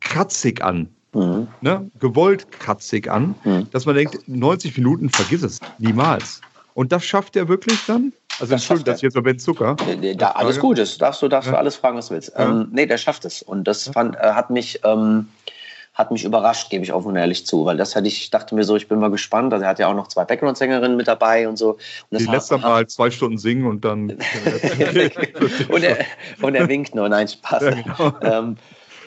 kratzig an. Mhm. Ne? Gewollt kratzig an, mhm. dass man denkt, 90 Minuten, vergiss es, niemals. Und das schafft er wirklich dann? Also das Entschuldigung, dass ich jetzt über Ben Zucker. Da, alles gut, das darfst du darfst ja. du alles fragen, was du willst. Ja. Ähm, nee, der schafft es. Und das fand, äh, hat mich ähm, hat mich überrascht, gebe ich offen und ehrlich zu, weil das hätte ich, dachte mir so, ich bin mal gespannt. Also er hat ja auch noch zwei Background-Sängerinnen mit dabei und so. Und Die letzte Mal zwei Stunden singen und dann. (laughs) und, er, und er winkt nur, nein, Spaß. Ja, genau. ähm,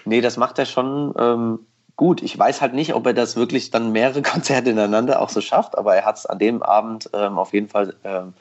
nee, das macht er schon ähm, gut. Ich weiß halt nicht, ob er das wirklich dann mehrere (laughs) Konzerte ineinander auch so schafft, aber er hat es an dem Abend ähm, auf jeden Fall ähm,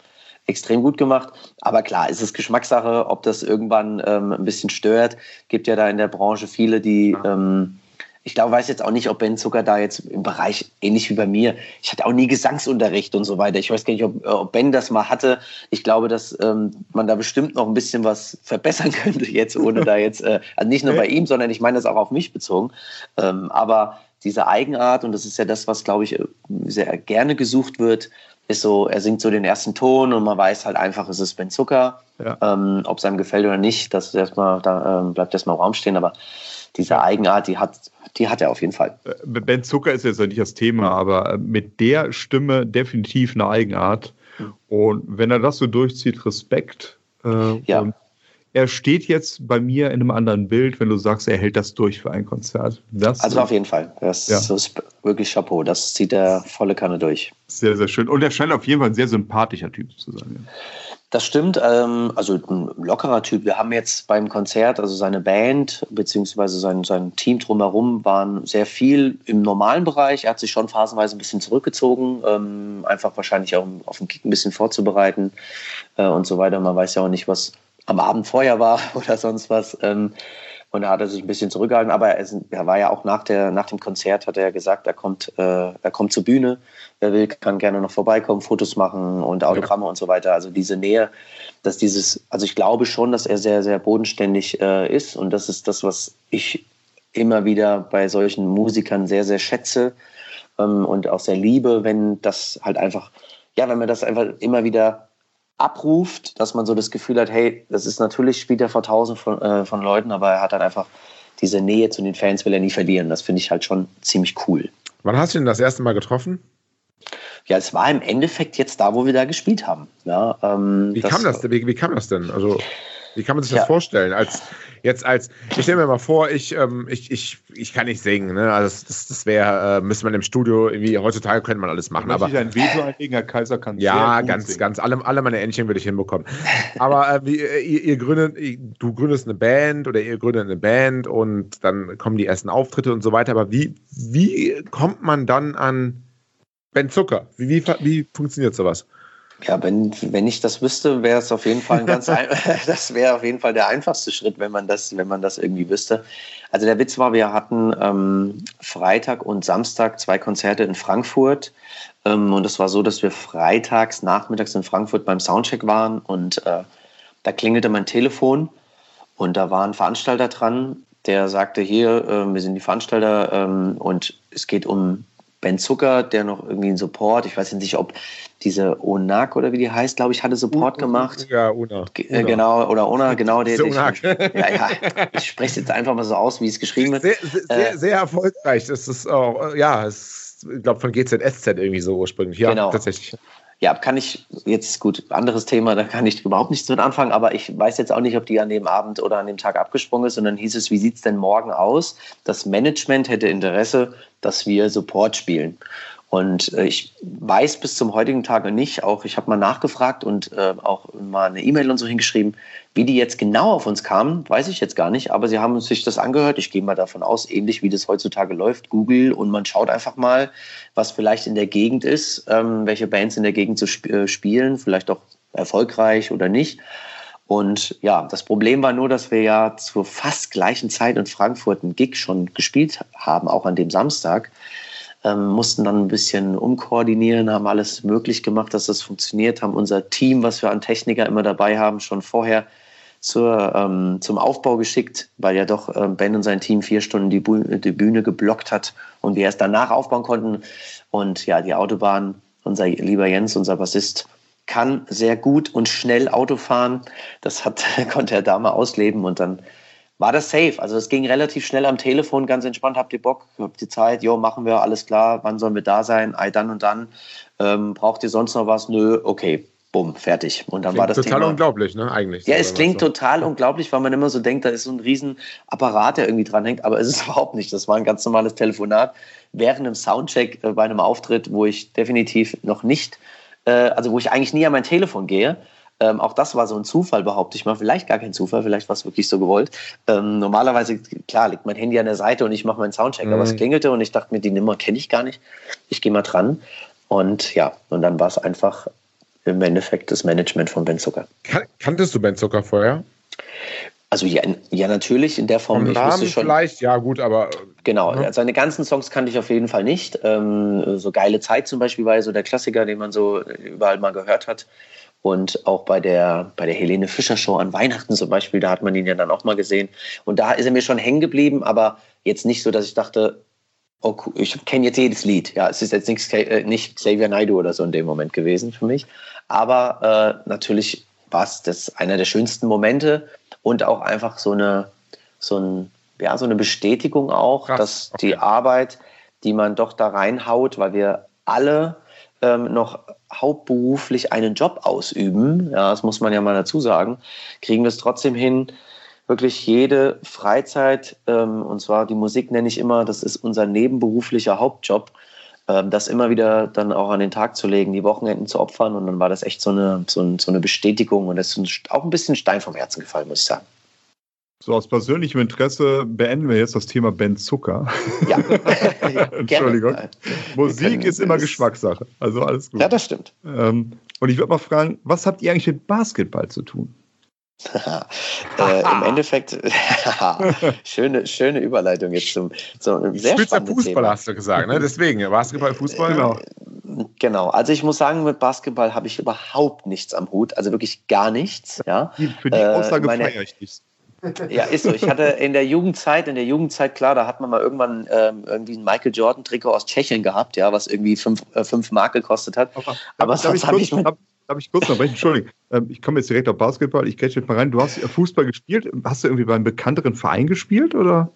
extrem gut gemacht. Aber klar, es ist Geschmackssache, ob das irgendwann ähm, ein bisschen stört. Gibt ja da in der Branche viele, die ähm, ich glaube, weiß jetzt auch nicht, ob Ben Zucker da jetzt im Bereich, ähnlich wie bei mir, ich hatte auch nie Gesangsunterricht und so weiter. Ich weiß gar nicht, ob, ob Ben das mal hatte. Ich glaube, dass ähm, man da bestimmt noch ein bisschen was verbessern (laughs) könnte jetzt, ohne da jetzt, äh, also nicht nur bei ihm, sondern ich meine das auch auf mich bezogen. Ähm, aber diese Eigenart, und das ist ja das, was, glaube ich, sehr gerne gesucht wird, ist so, er singt so den ersten Ton und man weiß halt einfach, es ist Ben Zucker. Ja. Ähm, ob es einem gefällt oder nicht, das erstmal, da ähm, bleibt erstmal im Raum stehen, aber diese Eigenart, die hat, die hat er auf jeden Fall. Äh, ben Zucker ist jetzt ja nicht das Thema, aber mit der Stimme definitiv eine Eigenart. Und wenn er das so durchzieht, Respekt. Äh, ja. er steht jetzt bei mir in einem anderen Bild, wenn du sagst, er hält das durch für ein Konzert. Das also auf jeden Fall. Das ja. ist wirklich Chapeau. Das zieht er volle Kanne durch. Sehr, sehr schön. Und er scheint auf jeden Fall ein sehr sympathischer Typ zu sein. Ja. Das stimmt, ähm, also ein lockerer Typ. Wir haben jetzt beim Konzert, also seine Band beziehungsweise sein, sein Team drumherum waren sehr viel im normalen Bereich. Er hat sich schon phasenweise ein bisschen zurückgezogen, ähm, einfach wahrscheinlich auch um auf den Kick ein bisschen vorzubereiten äh, und so weiter. Man weiß ja auch nicht, was am Abend vorher war (laughs) oder sonst was. Ähm, und da hat er sich ein bisschen zurückgehalten, aber er, war ja auch nach, der, nach dem Konzert, hat er gesagt, er kommt, äh, er kommt zur Bühne. Wer will, kann gerne noch vorbeikommen, Fotos machen und Autogramme ja. und so weiter. Also diese Nähe, dass dieses, also ich glaube schon, dass er sehr, sehr bodenständig äh, ist. Und das ist das, was ich immer wieder bei solchen Musikern sehr, sehr schätze ähm, und auch sehr liebe, wenn das halt einfach, ja, wenn man das einfach immer wieder abruft, dass man so das Gefühl hat, hey, das ist natürlich spielt er vor tausend von, äh, von Leuten, aber er hat dann einfach diese Nähe zu den Fans will er nie verlieren. Das finde ich halt schon ziemlich cool. Wann hast du ihn das erste Mal getroffen? Ja, es war im Endeffekt jetzt da, wo wir da gespielt haben. Ja, ähm, wie, das, kam das, wie, wie kam das denn? Also wie kann man sich das ja. vorstellen? Als jetzt als ich stelle mir mal vor, ich, ähm, ich, ich, ich kann nicht singen, ne? Also das, das wäre, äh, müsste man im Studio irgendwie, heutzutage könnte man alles machen. Aber ich ein Veto einlegen, Herr Kaiser kann Ja, ganz, singen. ganz, alle, alle meine Entchen würde ich hinbekommen. aber äh, wie, äh, ihr, ihr gründet, du gründest eine Band oder ihr gründet eine Band und dann kommen die ersten Auftritte und so weiter. Aber wie, wie kommt man dann an Ben Zucker? Wie, wie, wie funktioniert sowas? Ja, wenn, wenn ich das wüsste, wäre es auf jeden Fall ein ganz (laughs) ein, (laughs) das wäre auf jeden Fall der einfachste Schritt, wenn man das, wenn man das irgendwie wüsste. Also der Witz war, wir hatten ähm, Freitag und Samstag zwei Konzerte in Frankfurt. Ähm, und es war so, dass wir freitags nachmittags in Frankfurt beim Soundcheck waren und äh, da klingelte mein Telefon und da war ein Veranstalter dran, der sagte, hier, äh, wir sind die Veranstalter ähm, und es geht um Ben Zucker, der noch irgendwie einen Support, ich weiß nicht, ob diese Onak oder wie die heißt, glaube ich, hatte Support gemacht. Ja, Una. Äh, genau, oder Ona, (laughs) genau. Der, ich, ja, ja, ich spreche es jetzt einfach mal so aus, wie es geschrieben wird. Sehr, sehr, äh, sehr erfolgreich. Das ist auch, ja, es, ich glaube von GZSZ irgendwie so ursprünglich. Ja, genau. tatsächlich. Ja, kann ich jetzt gut, anderes Thema, da kann ich überhaupt nichts mit anfangen, aber ich weiß jetzt auch nicht, ob die an dem Abend oder an dem Tag abgesprungen ist. Und dann hieß es, wie sieht es denn morgen aus? Das Management hätte Interesse, dass wir Support spielen. Und äh, ich weiß bis zum heutigen Tage nicht, auch ich habe mal nachgefragt und äh, auch mal eine E-Mail und so hingeschrieben, wie die jetzt genau auf uns kamen, weiß ich jetzt gar nicht, aber sie haben sich das angehört. Ich gehe mal davon aus, ähnlich wie das heutzutage läuft, Google und man schaut einfach mal, was vielleicht in der Gegend ist, ähm, welche Bands in der Gegend zu sp äh, spielen, vielleicht auch erfolgreich oder nicht. Und ja, das Problem war nur, dass wir ja zur fast gleichen Zeit in Frankfurt einen Gig schon gespielt haben, auch an dem Samstag ähm, mussten dann ein bisschen umkoordinieren, haben alles möglich gemacht, dass das funktioniert, haben unser Team, was wir an Techniker immer dabei haben, schon vorher zur, ähm, zum Aufbau geschickt, weil ja doch ähm, Ben und sein Team vier Stunden die, Bühne, die Bühne geblockt hat und wir erst danach aufbauen konnten. Und ja, die Autobahn, unser lieber Jens, unser Bassist, kann sehr gut und schnell Auto fahren. Das hat, (laughs) konnte er da mal ausleben und dann war das safe. Also es ging relativ schnell am Telefon, ganz entspannt. Habt ihr Bock? Habt ihr Zeit? Jo, machen wir, alles klar. Wann sollen wir da sein? Ei, dann und dann. Ähm, braucht ihr sonst noch was? Nö, okay. Bumm, fertig. Und dann klingt war das total Thema. unglaublich, ne? Eigentlich. Ja, es klingt so. total unglaublich, weil man immer so denkt, da ist so ein riesen Apparat, der irgendwie dran hängt, aber es ist (laughs) überhaupt nicht. Das war ein ganz normales Telefonat während einem Soundcheck äh, bei einem Auftritt, wo ich definitiv noch nicht, äh, also wo ich eigentlich nie an mein Telefon gehe ähm, auch das war so ein Zufall, behaupte ich mal. Vielleicht gar kein Zufall, vielleicht war es wirklich so gewollt. Ähm, normalerweise, klar, liegt mein Handy an der Seite und ich mache meinen Soundcheck, mhm. aber es mhm. klingelte und ich dachte mir, die Nummer kenne ich gar nicht. Ich gehe mal dran. Und ja, und dann war es einfach im Endeffekt das Management von Ben Zucker. Kan kanntest du Ben Zucker vorher? Also ja, ja, natürlich in der Form. ich Namen schon, vielleicht, ja gut, aber. Genau, ja. seine ganzen Songs kannte ich auf jeden Fall nicht. Ähm, so geile Zeit zum Beispiel war so der Klassiker, den man so überall mal gehört hat. Und auch bei der, bei der Helene Fischer Show an Weihnachten zum Beispiel, da hat man ihn ja dann auch mal gesehen. Und da ist er mir schon hängen geblieben, aber jetzt nicht so, dass ich dachte, oh, ich kenne jetzt jedes Lied. Ja, es ist jetzt nicht, äh, nicht Xavier Naidoo oder so in dem Moment gewesen für mich. Aber äh, natürlich war es das einer der schönsten Momente und auch einfach so eine, so ein, ja, so eine Bestätigung auch, Krass, dass okay. die Arbeit, die man doch da reinhaut, weil wir alle ähm, noch hauptberuflich einen Job ausüben, ja, das muss man ja mal dazu sagen, kriegen wir es trotzdem hin, wirklich jede Freizeit, ähm, und zwar die Musik nenne ich immer, das ist unser nebenberuflicher Hauptjob, ähm, das immer wieder dann auch an den Tag zu legen, die Wochenenden zu opfern. Und dann war das echt so eine, so, so eine Bestätigung und das ist auch ein bisschen Stein vom Herzen gefallen, muss ich sagen. So aus persönlichem Interesse beenden wir jetzt das Thema Ben Zucker. Ja. (laughs) Entschuldigung. Musik können, ist immer Geschmackssache. Also alles gut. Ja, das stimmt. Ähm, und ich würde mal fragen, was habt ihr eigentlich mit Basketball zu tun? (laughs) äh, Im Endeffekt, (laughs) schöne, schöne Überleitung jetzt zum, zum sehr spannenden Fußball, Thema. hast du gesagt, ne? Deswegen, Basketball, Fußball. Genau. Genau, also ich muss sagen, mit Basketball habe ich überhaupt nichts am Hut, also wirklich gar nichts. Ja? Für die Aussage äh, feiere ich nichts. Ja, ist so. Ich hatte in der Jugendzeit, in der Jugendzeit, klar, da hat man mal irgendwann ähm, irgendwie ein Michael Jordan-Trikot aus Tschechien gehabt, ja, was irgendwie fünf, äh, fünf Mark gekostet hat. Aber, Aber sonst habe ich, mit, Darf ich kurz noch brechen? Entschuldigung. Ähm, ich komme jetzt direkt auf Basketball. Ich jetzt mal rein. Du hast Fußball gespielt. Hast du irgendwie bei einem bekannteren Verein gespielt oder?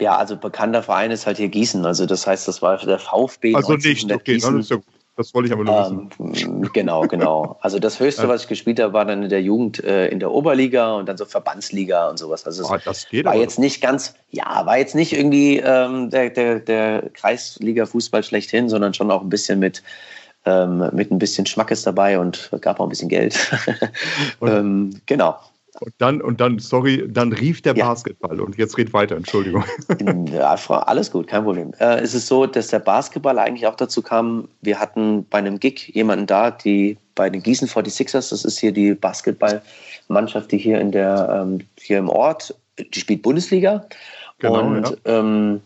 Ja, also bekannter Verein ist halt hier Gießen. Also das heißt, das war der VfB. Also nicht, okay, Gießen. Das, ja, das wollte ich aber nur ähm, wissen. Genau, genau. Also das Höchste, was ich gespielt habe, war dann in der Jugend äh, in der Oberliga und dann so Verbandsliga und sowas. Also oh, das geht war jetzt nicht ganz, ja, war jetzt nicht irgendwie ähm, der, der, der Kreisliga-Fußball schlechthin, sondern schon auch ein bisschen mit ähm, mit ein bisschen Schmackes dabei und gab auch ein bisschen Geld. (laughs) ähm, genau. Und dann, und dann, sorry, dann rief der ja. Basketball und jetzt red weiter, Entschuldigung. (laughs) Ja, alles gut, kein Problem. Äh, es ist so, dass der Basketball eigentlich auch dazu kam, wir hatten bei einem Gig jemanden da, die bei den Gießen 46ers, das ist hier die Basketballmannschaft, die hier in der, ähm, hier im Ort, die spielt Bundesliga. Genau, und ja. ähm,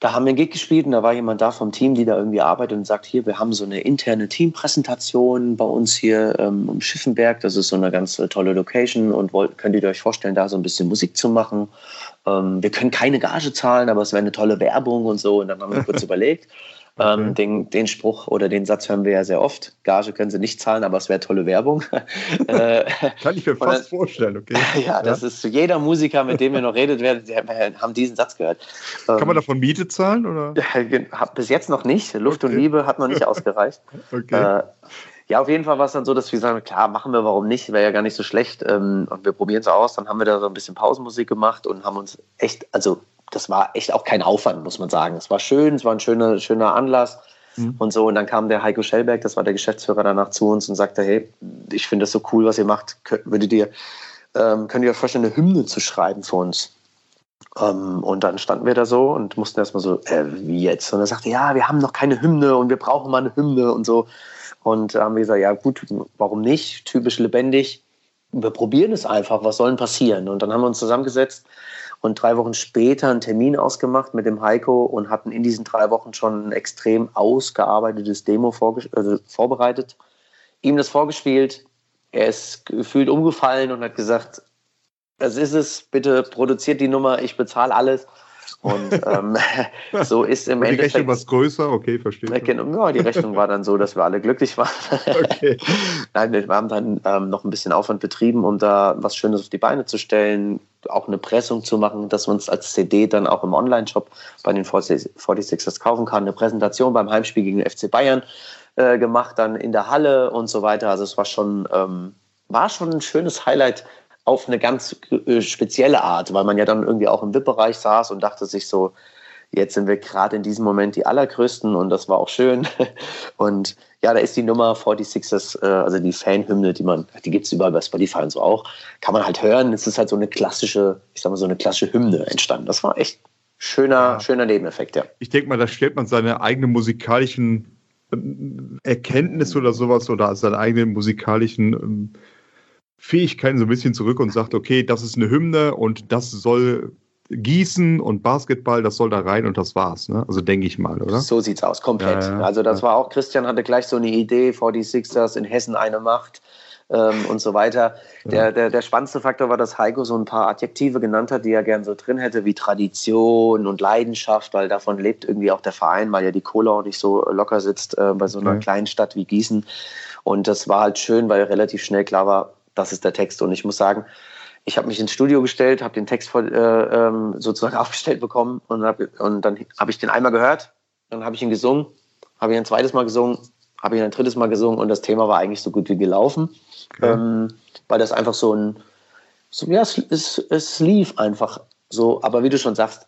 da haben wir einen Gig gespielt und da war jemand da vom Team, die da irgendwie arbeitet und sagt, hier, wir haben so eine interne Teampräsentation bei uns hier ähm, im Schiffenberg. Das ist so eine ganz tolle Location und wollt, könnt ihr euch vorstellen, da so ein bisschen Musik zu machen. Ähm, wir können keine Gage zahlen, aber es wäre eine tolle Werbung und so. Und dann haben wir kurz (laughs) überlegt. Ähm, den, den Spruch oder den Satz hören wir ja sehr oft. Gage können sie nicht zahlen, aber es wäre tolle Werbung. (laughs) Äh, Kann ich mir fast dann, vorstellen, okay. (laughs) ja, das ja. ist jeder Musiker, mit dem wir noch redet, werden, haben diesen Satz gehört. Kann man ähm, davon Miete zahlen? Oder? Bis jetzt noch nicht. Luft okay. und Liebe hat noch nicht ausgereicht. (laughs) okay. Äh, ja, auf jeden Fall war es dann so, dass wir sagen, klar, machen wir, warum nicht, wäre ja gar nicht so schlecht. Ähm, und wir probieren es aus. Dann haben wir da so ein bisschen Pausenmusik gemacht und haben uns echt, also das war echt auch kein Aufwand, muss man sagen. Es war schön, es war ein schöner, schöner Anlass mhm. und so. Und dann kam der Heiko Schellberg, das war der Geschäftsführer, danach zu uns und sagte, hey, ich finde das so cool, was ihr macht. Würdet ihr, ähm, könnt ihr euch vorstellen, eine Hymne zu schreiben für uns? Ähm, und dann standen wir da so und mussten erstmal so, äh, wie jetzt? Und er sagte, ja, wir haben noch keine Hymne und wir brauchen mal eine Hymne und so. Und da haben wir gesagt, ja gut, warum nicht? Typisch lebendig. Wir probieren es einfach, was soll denn passieren? Und dann haben wir uns zusammengesetzt und drei Wochen später einen Termin ausgemacht mit dem Heiko und hatten in diesen drei Wochen schon ein extrem ausgearbeitetes Demo also vorbereitet, ihm das vorgespielt. Er ist gefühlt umgefallen und hat gesagt, das ist es, bitte produziert die Nummer, ich bezahle alles. Und ähm, (laughs) so ist im die Endeffekt. Die Rechnung war größer, okay, verstehe. Ja, die Rechnung war dann so, dass wir alle glücklich waren. (laughs) Okay. (laughs) Nein, wir haben dann ähm, noch ein bisschen Aufwand betrieben, um da was Schönes auf die Beine zu stellen, auch eine Pressung zu machen, dass man es als CD dann auch im Online-Shop bei den 46ers kaufen kann. Eine Präsentation beim Heimspiel gegen den FC Bayern äh, gemacht, dann in der Halle und so weiter. Also es war schon, ähm, war schon ein schönes Highlight auf eine ganz äh, spezielle Art, weil man ja dann irgendwie auch im VIP-Bereich saß und dachte sich so, jetzt sind wir gerade in diesem Moment die allergrößten und das war auch schön. (laughs) Und ja, da ist die Nummer 46ers, äh, also die Fanhymne, die man, die gibt es überall bei Spotify und so auch, kann man halt hören. Es ist halt so eine klassische, ich sag mal, so eine klassische Hymne entstanden. Das war echt schöner, ja. schöner Nebeneffekt, ja. Ich denke mal, da stellt man seine eigenen musikalischen ähm, Erkenntnisse oder sowas oder seine eigenen musikalischen ähm, Fähigkeiten so ein bisschen zurück und sagt, okay, das ist eine Hymne und das soll Gießen und Basketball, das soll da rein und das war's. Ne? Also denke ich mal, oder? So sieht's aus, komplett. Ja, ja, also das ja. war auch, Christian hatte gleich so eine Idee, 46ers in Hessen eine Macht ähm, und so weiter. Der, der, der spannendste Faktor war, dass Heiko so ein paar Adjektive genannt hat, die er gern so drin hätte, wie Tradition und Leidenschaft, weil davon lebt irgendwie auch der Verein, weil ja die Kohle auch nicht so locker sitzt äh, bei so einer kleinen Stadt wie Gießen. Und das war halt schön, weil relativ schnell klar war, das ist der Text. Und ich muss sagen, ich habe mich ins Studio gestellt, habe den Text voll, äh, ähm, sozusagen (laughs) aufgestellt bekommen und, hab, und dann habe ich den einmal gehört, dann habe ich ihn gesungen habe ich ein zweites Mal gesungen, habe ich ein drittes Mal gesungen und das Thema war eigentlich so gut wie gelaufen, ja. ähm, weil das einfach so ein, so, ja, es, es, es lief einfach so, aber wie du schon sagst,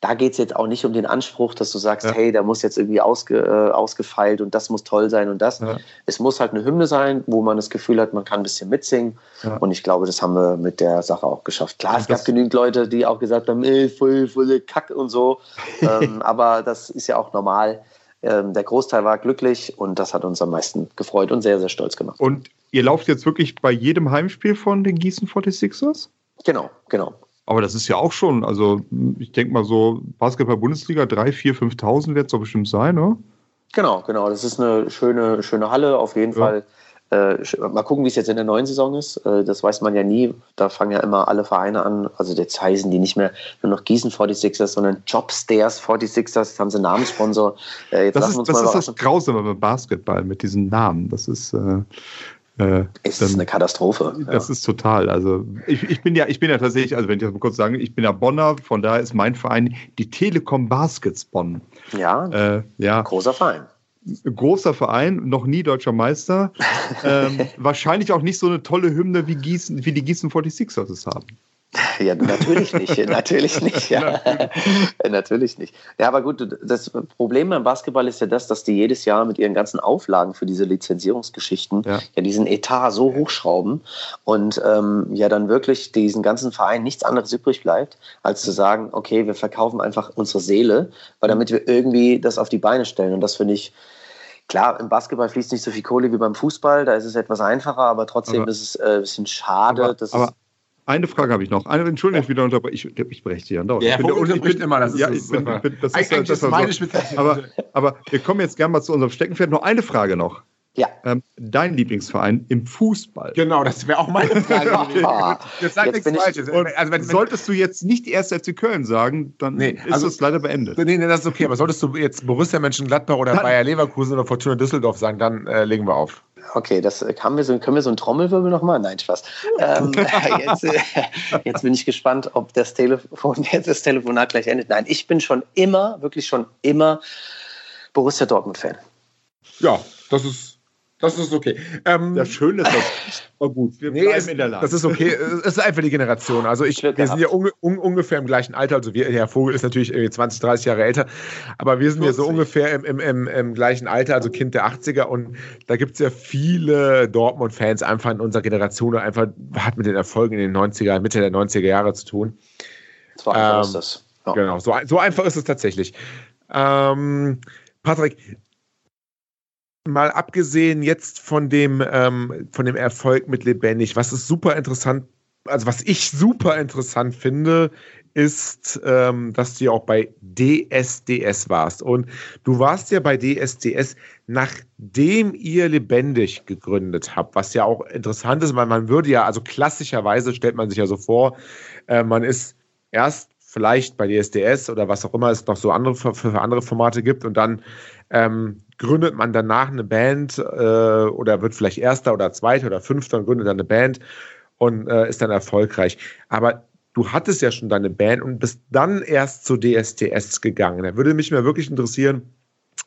da geht es jetzt auch nicht um den Anspruch, dass du sagst, ja. hey, da muss jetzt irgendwie ausge, äh, ausgefeilt und das muss toll sein und das. Ja. Es muss halt eine Hymne sein, wo man das Gefühl hat, man kann ein bisschen mitsingen. Ja. Und ich glaube, das haben wir mit der Sache auch geschafft. Klar, es gab genügend Leute, die auch gesagt haben, ey, voll, voll Kack und so. (laughs) ähm, aber das ist ja auch normal. Ähm, der Großteil war glücklich und das hat uns am meisten gefreut und sehr, sehr stolz gemacht. Und ihr lauft jetzt wirklich bei jedem Heimspiel von den Gießen 46ers? Genau, genau. Aber das ist ja auch schon, also ich denke mal so, Basketball-Bundesliga, 3, 4, 5.000 wird es doch bestimmt sein, ne? Genau, genau. Das ist eine schöne, schöne Halle, auf jeden ja. Fall. Äh, mal gucken, wie es jetzt in der neuen Saison ist. Äh, das weiß man ja nie. Da fangen ja immer alle Vereine an. Also jetzt heißen die nicht mehr nur noch Gießen 46ers, sondern Jobstairs 46ers. Jetzt haben sie einen Namenssponsor. Äh, jetzt das ist, das, ist das Grausame beim Basketball mit diesen Namen. Das ist, äh, es ist eine Katastrophe. Das ja. ist total. Also ich, ich, bin ja, ich bin ja tatsächlich, also wenn ich das mal kurz sagen, ich bin ja Bonner, von daher ist mein Verein die Telekom Baskets Bonn. Ja, äh, ja. großer Verein. Großer Verein, noch nie deutscher Meister. (laughs) ähm, wahrscheinlich auch nicht so eine tolle Hymne wie, Gießen, wie die Gießen 46ers es haben. Ja, natürlich nicht, (laughs) natürlich nicht, ja. (laughs) natürlich nicht. Ja, aber gut, das Problem beim Basketball ist ja das, dass die jedes Jahr mit ihren ganzen Auflagen für diese Lizenzierungsgeschichten ja, ja diesen Etat so hochschrauben und ähm, ja dann wirklich diesen ganzen Verein nichts anderes übrig bleibt, als zu sagen, okay, wir verkaufen einfach unsere Seele, weil damit wir irgendwie das auf die Beine stellen. Und das finde ich, Klar, im Basketball fließt nicht so viel Kohle wie beim Fußball, da ist es etwas einfacher, aber trotzdem aber, ist es äh, ein bisschen schade. Aber, aber, eine Frage habe ich noch. Eine, Entschuldigung, ich wieder unterbreche. Ich, ich breche dich andauernd. Ja, ich bin, der, ich bin, immer. Das ist, ja, ich bin, bin, das ist, das ist meine so. aber, aber wir kommen jetzt gerne mal zu unserem Steckenpferd. Noch eine Frage noch. Ja. Ähm, dein Lieblingsverein im Fußball. Genau, das wäre auch meine Frage. okay. Jetzt sag jetzt nichts Falsches. Also, wenn, wenn, solltest du jetzt nicht die erste FC Köln sagen, dann nee, ist also, das leider beendet. Nee, nee, das ist okay. Aber solltest du jetzt Borussia Mönchengladbach oder dann, Bayer Leverkusen oder Fortuna Düsseldorf sagen, dann äh, legen wir auf. Okay, das haben wir so, können wir so einen Trommelwirbel nochmal? Nein, Spaß. Ähm, (laughs) (laughs) jetzt, äh, jetzt, bin ich gespannt, ob das Telefon (laughs) jetzt das Telefonat gleich endet. Nein, ich bin schon immer, wirklich schon immer Borussia Dortmund-Fan. Ja, das ist das ist okay. Ähm, das Schöne ist das. (laughs) Oh gut, wir nee, bleiben ist, in der Lage. Das ist okay. Es ist einfach die Generation. Also ich, wir sind ja un, un, ungefähr im gleichen Alter. Also wir, Herr Vogel ist natürlich 20, 30 Jahre älter. Aber wir sind 40. ja so ungefähr im, im, im, im, gleichen Alter, also Kind der 80er. Und da gibt es ja viele Dortmund-Fans einfach in unserer Generation, die einfach hat mit den Erfolgen in den 90er, Mitte der 90er Jahre zu tun. So einfach ähm, ist das. Ja. Genau, so, so einfach ist es tatsächlich. Ähm, Patrick, mal abgesehen jetzt von dem, ähm, von dem Erfolg mit Lebendig, was ist super interessant, also was ich super interessant finde, ist, ähm, dass du ja auch bei DSDS warst. Und du warst ja bei DSDS, nachdem ihr lebendig gegründet habt, was ja auch interessant ist, weil man würde ja, also klassischerweise stellt man sich ja so vor, äh, man ist erst vielleicht bei DSDS oder was auch immer es noch so andere für, andere Formate gibt und dann ähm, gründet man danach eine Band äh, oder wird vielleicht Erster oder Zweiter oder Fünfter und gründet dann eine Band und äh, ist dann erfolgreich. Aber du hattest ja schon deine Band und bist dann erst zu DSTS gegangen. Da würde mich mal wirklich interessieren,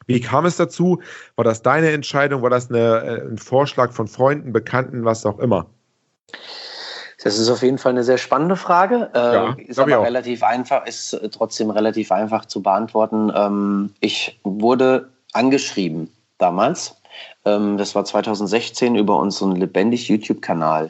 wie kam es dazu? War das deine Entscheidung? War das eine, äh, ein Vorschlag von Freunden, Bekannten, was auch immer? Das ist auf jeden Fall eine sehr spannende Frage. Äh, ja, ist aber relativ einfach, ist trotzdem relativ einfach zu beantworten. Ähm, ich wurde angeschrieben damals. Ähm, das war 2016 über unseren lebendig YouTube-Kanal.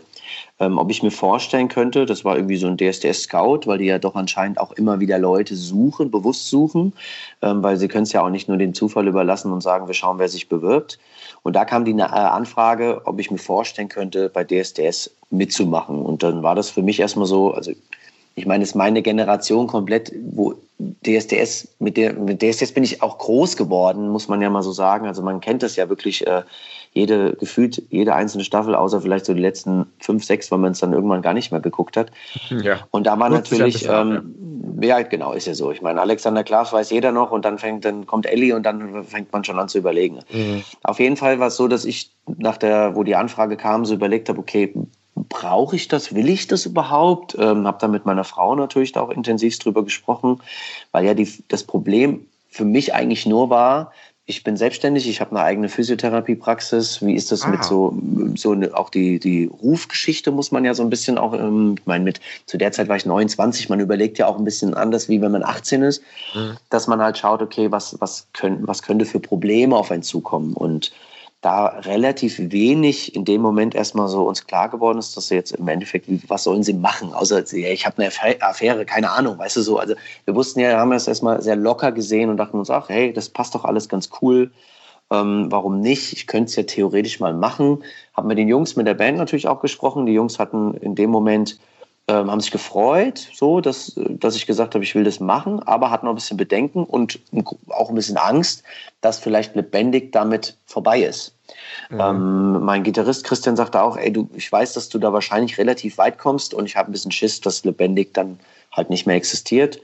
Ähm, ob ich mir vorstellen könnte, das war irgendwie so ein DSDS-Scout, weil die ja doch anscheinend auch immer wieder Leute suchen, bewusst suchen, ähm, weil sie können es ja auch nicht nur dem Zufall überlassen und sagen, wir schauen, wer sich bewirbt. Und da kam die äh, Anfrage, ob ich mir vorstellen könnte, bei DSDS mitzumachen. Und dann war das für mich erstmal so, also ich meine, es ist meine Generation komplett, wo DSDS, mit der mit DSDS bin ich auch groß geworden, muss man ja mal so sagen. Also man kennt das ja wirklich, äh, jede, gefühlt jede einzelne Staffel, außer vielleicht so die letzten fünf, sechs, weil man es dann irgendwann gar nicht mehr geguckt hat. Ja. Und da war Nutzt natürlich, ähm, ja. ja. genau, ist ja so. Ich meine, Alexander Klaas weiß jeder noch und dann fängt, dann kommt Ellie und dann fängt man schon an zu überlegen. Mhm. Auf jeden Fall war es so, dass ich nach der, wo die Anfrage kam, so überlegt habe, okay, brauche ich das, will ich das überhaupt? Ähm, habe da mit meiner Frau natürlich da auch intensiv drüber gesprochen, weil ja die, das Problem für mich eigentlich nur war, ich bin selbstständig, ich habe eine eigene Physiotherapiepraxis. Wie ist das ah. mit so, so eine, auch die, die Rufgeschichte muss man ja so ein bisschen auch, ähm, ich meine, mit, zu der Zeit war ich 29, man überlegt ja auch ein bisschen anders, wie wenn man 18 ist, mhm. dass man halt schaut, okay, was, was, können, was könnte für Probleme auf einen zukommen und da relativ wenig in dem Moment erstmal so uns klar geworden ist, dass sie jetzt im Endeffekt, was sollen sie machen? Außer, ja, ich habe eine Affäre, keine Ahnung, weißt du so. Also wir wussten ja, haben das erstmal sehr locker gesehen und dachten uns, ach, hey, das passt doch alles ganz cool. Ähm, warum nicht? Ich könnte es ja theoretisch mal machen. Haben mit den Jungs, mit der Band natürlich auch gesprochen. Die Jungs hatten in dem Moment ähm, haben sich gefreut, so, dass, dass ich gesagt habe, ich will das machen, aber hatten noch ein bisschen Bedenken und auch ein bisschen Angst, dass vielleicht lebendig damit vorbei ist. Mhm. Ähm, mein Gitarrist Christian sagte auch, ey, du, ich weiß, dass du da wahrscheinlich relativ weit kommst und ich habe ein bisschen Schiss, dass lebendig dann halt nicht mehr existiert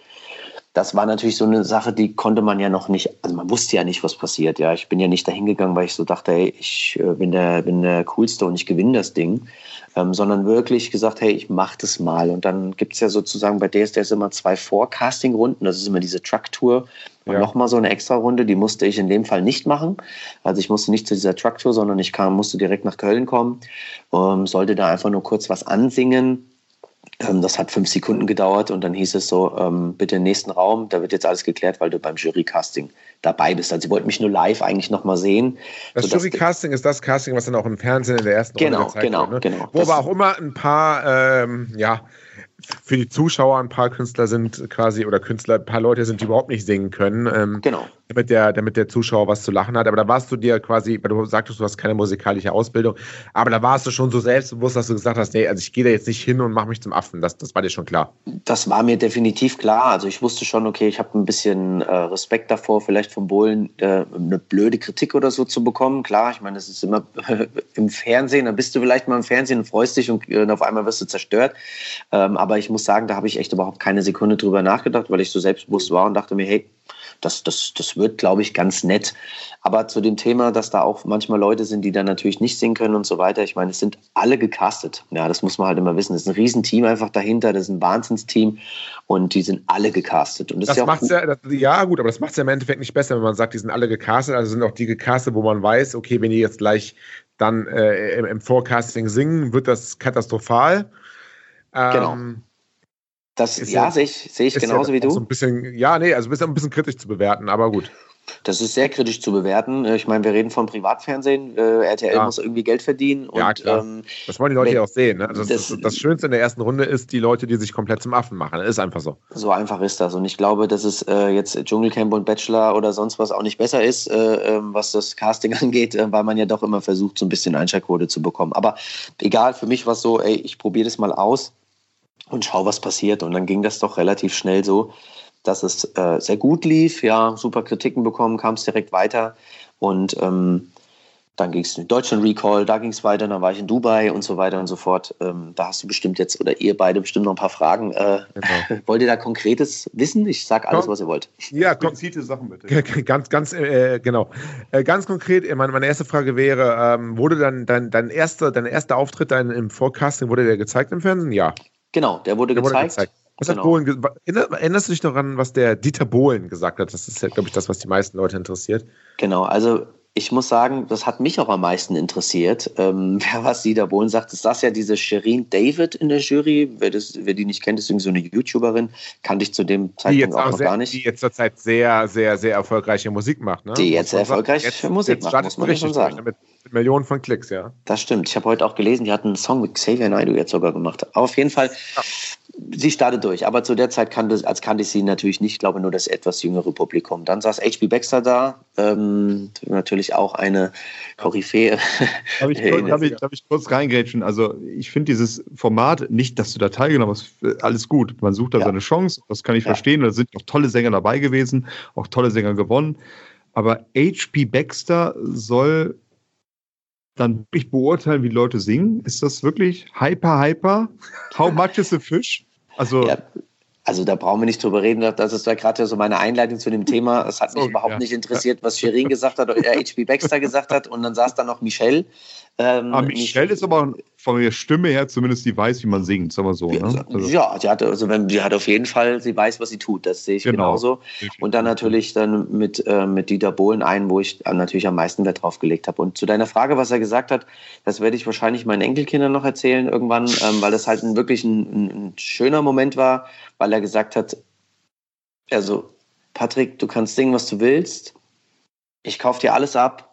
das war natürlich so eine Sache, die konnte man ja noch nicht, also man wusste ja nicht, was passiert. Ja, ich bin ja nicht dahin gegangen, weil ich so dachte, hey, ich äh, bin der, bin der Coolste und ich gewinne das Ding, ähm, sondern wirklich gesagt, hey, ich mach das mal. Und dann gibt es ja sozusagen bei DSDS immer zwei Forecasting-Runden. Das ist immer diese Truck-Tour und ja. nochmal so eine extra Runde. Die musste ich in dem Fall nicht machen. Also ich musste nicht zu dieser Truck-Tour, sondern ich kam, musste direkt nach Köln kommen, ähm, sollte da einfach nur kurz was ansingen das hat fünf Sekunden gedauert und dann hieß es so, ähm, bitte im nächsten Raum, da wird jetzt alles geklärt, weil du beim Jury-Casting dabei bist. Also sie wollten mich nur live eigentlich nochmal sehen. Das Jury-Casting ist das Casting, was dann auch im Fernsehen in der ersten genau, Runde gezeigt genau, wird. Genau, genau. Wo aber auch immer ein paar, ähm, ja, für die Zuschauer ein paar Künstler sind quasi oder Künstler, ein paar Leute sind, die überhaupt nicht singen können. Ähm, genau. Damit der, damit der Zuschauer was zu lachen hat. Aber da warst du dir quasi, weil du sagtest, du hast keine musikalische Ausbildung, aber da warst du schon so selbstbewusst, dass du gesagt hast, nee, also ich gehe da jetzt nicht hin und mache mich zum Affen. Das, das war dir schon klar. Das war mir definitiv klar. Also ich wusste schon, okay, ich habe ein bisschen äh, Respekt davor, vielleicht vom Bohlen äh, eine blöde Kritik oder so zu bekommen. Klar, ich meine, es ist immer (laughs) im Fernsehen, dann bist du vielleicht mal im Fernsehen und freust dich und, und auf einmal wirst du zerstört. Ähm, aber ich muss sagen, da habe ich echt überhaupt keine Sekunde drüber nachgedacht, weil ich so selbstbewusst war und dachte mir, hey, das, das, das wird, glaube ich, ganz nett. Aber zu dem Thema, dass da auch manchmal Leute sind, die dann natürlich nicht singen können und so weiter. Ich meine, es sind alle gecastet. Ja, das muss man halt immer wissen. Es ist ein Riesenteam einfach dahinter. Das ist ein Wahnsinnsteam und die sind alle gecastet. Und das, das ja macht's ja, das, ja, gut, aber das macht es ja im Endeffekt nicht besser, wenn man sagt, die sind alle gecastet. Also sind auch die gecastet, wo man weiß, okay, wenn die jetzt gleich dann äh, im, im Forecasting singen, wird das katastrophal. Genau. Das, ist ja, sehe ich, sehe ich genauso ja wie du. So ein bisschen, ja, nee, also ist ein bisschen kritisch zu bewerten, aber gut. Das ist sehr kritisch zu bewerten. Ich meine, wir reden vom Privatfernsehen. Äh, RTL ja. muss irgendwie Geld verdienen. Und, ja, klar. Ähm, das wollen die Leute ja auch sehen. Ne? Also das, das, das, Schönste in der ersten Runde ist die Leute, die sich komplett zum Affen machen. Ist einfach so. So einfach ist das. Und ich glaube, dass es äh, jetzt Dschungelcamp und Bachelor oder sonst was auch nicht besser ist, äh, ähm, was das Casting (laughs) angeht, äh, weil man ja doch immer versucht, so ein bisschen Einschaltquote zu bekommen. Aber egal, für mich war es so, ey, ich probiere das mal aus und schau, was passiert. Und dann ging das doch relativ schnell so, dass es äh, sehr gut lief, ja, super Kritiken bekommen, kam es direkt weiter. Und ähm, dann ging es in Deutschland Recall, da ging es weiter, dann war ich in Dubai und so weiter und so fort. Ähm, da hast du bestimmt jetzt, oder ihr beide bestimmt noch ein paar Fragen. Äh, genau. (laughs) Wollt ihr da Konkretes wissen? Ich sage alles, was ihr wollt. Ja, konkrete Sachen bitte. Ganz, ganz, äh, genau. Äh, ganz konkret, äh, meine, meine erste Frage wäre, ähm, wurde dann dein, dein, erster, dein erster Auftritt dein, im Forecasting, wurde der gezeigt im Fernsehen? Ja. Genau, der wurde der gezeigt. Wurde gezeigt. Was genau. hat Bohlen erinnerst du dich noch an, was der Dieter Bohlen gesagt hat? Das ist ja, glaube ich, das, was die meisten Leute interessiert. Genau, also ich muss sagen, das hat mich auch am meisten interessiert. Ähm, (laughs) wer was Dieter Bohlen sagt, es saß ja diese Shirin David in der Jury. Wer, das, wer die nicht kennt, ist irgendwie so eine YouTuberin. Kannte ich zu dem Zeitpunkt auch, auch noch sehr, gar nicht. Die jetzt zurzeit sehr, sehr, sehr erfolgreiche Musik macht. Ne? Die jetzt sehr erfolgreich jetzt, Musik jetzt macht, muss man schon sagen. Mit, mit Millionen von Klicks, ja. Das stimmt. Ich habe heute auch gelesen, die hat einen Song mit Xavier Naidoo jetzt sogar gemacht. Aber auf jeden Fall, ja sie startet durch, aber zu der Zeit kannte, als kannte ich sie natürlich nicht, glaube nur das etwas jüngere Publikum. Dann saß H.B. Baxter da, ähm, natürlich auch eine Koryphäe. (laughs) Darf ich, darf ich, darf ich kurz reingrätschen? Also ich finde dieses Format, nicht, dass du da teilgenommen hast, alles gut. Man sucht da ja. seine Chance, das kann ich ja. verstehen. Da sind auch tolle Sänger dabei gewesen, auch tolle Sänger gewonnen. Aber H.P. Baxter soll dann wirklich beurteilen, wie Leute singen? Ist das wirklich hyper, hyper? How much is a fish? Also, ja, also da brauchen wir nicht drüber reden. Das ist ja gerade so meine Einleitung zu dem Thema. Es hat mich so, überhaupt ja. nicht interessiert, was Shirin gesagt hat oder (laughs) H.B. Baxter gesagt hat. Und dann saß da noch Michelle. Ähm, ah, Michelle ist aber von der Stimme her zumindest die weiß, wie man singt, sagen wir so. Ne? Also, ja, sie hat, also wenn, sie hat auf jeden Fall, sie weiß, was sie tut. Das sehe ich genau. genauso. Und dann natürlich dann mit, äh, mit Dieter Bohlen einen, wo ich natürlich am meisten Wert drauf gelegt habe. Und zu deiner Frage, was er gesagt hat, das werde ich wahrscheinlich meinen Enkelkindern noch erzählen irgendwann, ähm, weil das halt ein, wirklich ein, ein, ein schöner Moment war, weil er gesagt hat, also Patrick, du kannst singen, was du willst. Ich kaufe dir alles ab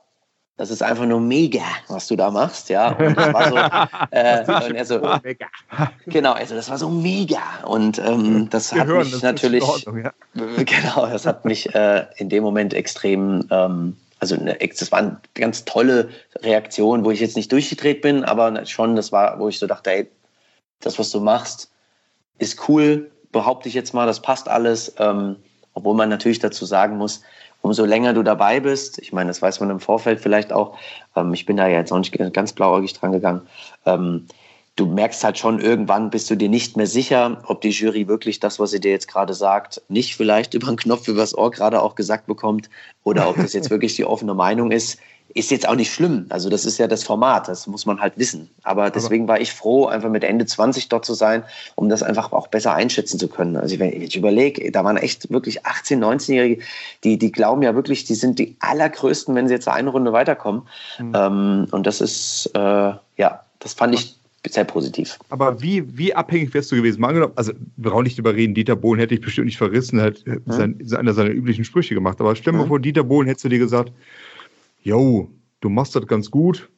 das ist einfach nur mega, was du da machst, ja. Und das war so, (laughs) äh, und er so mega. (laughs) genau, also das war so mega. Und ähm, das hat hören, mich das natürlich, Ordnung, ja. (laughs) genau, das hat mich äh, in dem Moment extrem, ähm, also eine, das war eine ganz tolle Reaktion, wo ich jetzt nicht durchgedreht bin, aber schon, das war, wo ich so dachte, ey, das, was du machst, ist cool, behaupte ich jetzt mal, das passt alles. Ähm, obwohl man natürlich dazu sagen muss, umso länger du dabei bist, ich meine, das weiß man im Vorfeld vielleicht auch, ähm, ich bin da ja jetzt auch nicht ganz blauäugig dran gegangen, ähm, du merkst halt schon, irgendwann bist du dir nicht mehr sicher, ob die Jury wirklich das, was sie dir jetzt gerade sagt, nicht vielleicht (laughs) über den Knopf übers Ohr gerade auch gesagt bekommt oder ob das jetzt (laughs) wirklich die offene Meinung ist ist jetzt auch nicht schlimm. Also das ist ja das Format, das muss man halt wissen. Aber deswegen war ich froh, einfach mit Ende 20 dort zu sein, um das einfach auch besser einschätzen zu können. Also wenn ich überlege, da waren echt wirklich 18-, 19-Jährige, die, die glauben ja wirklich, die sind die allergrößten, wenn sie jetzt eine Runde weiterkommen. Mhm. Ähm, und das ist, äh, ja, das fand ich sehr positiv. Aber wie, wie abhängig wärst du gewesen? Mal angenommen, also wir brauchen nicht überreden, Dieter Bohlen hätte ich bestimmt nicht verrissen, hat mhm. sein, einer seiner üblichen Sprüche gemacht. Aber stell dir mhm. mal vor, Dieter Bohlen hättest du dir gesagt, yo, du machst das ganz gut,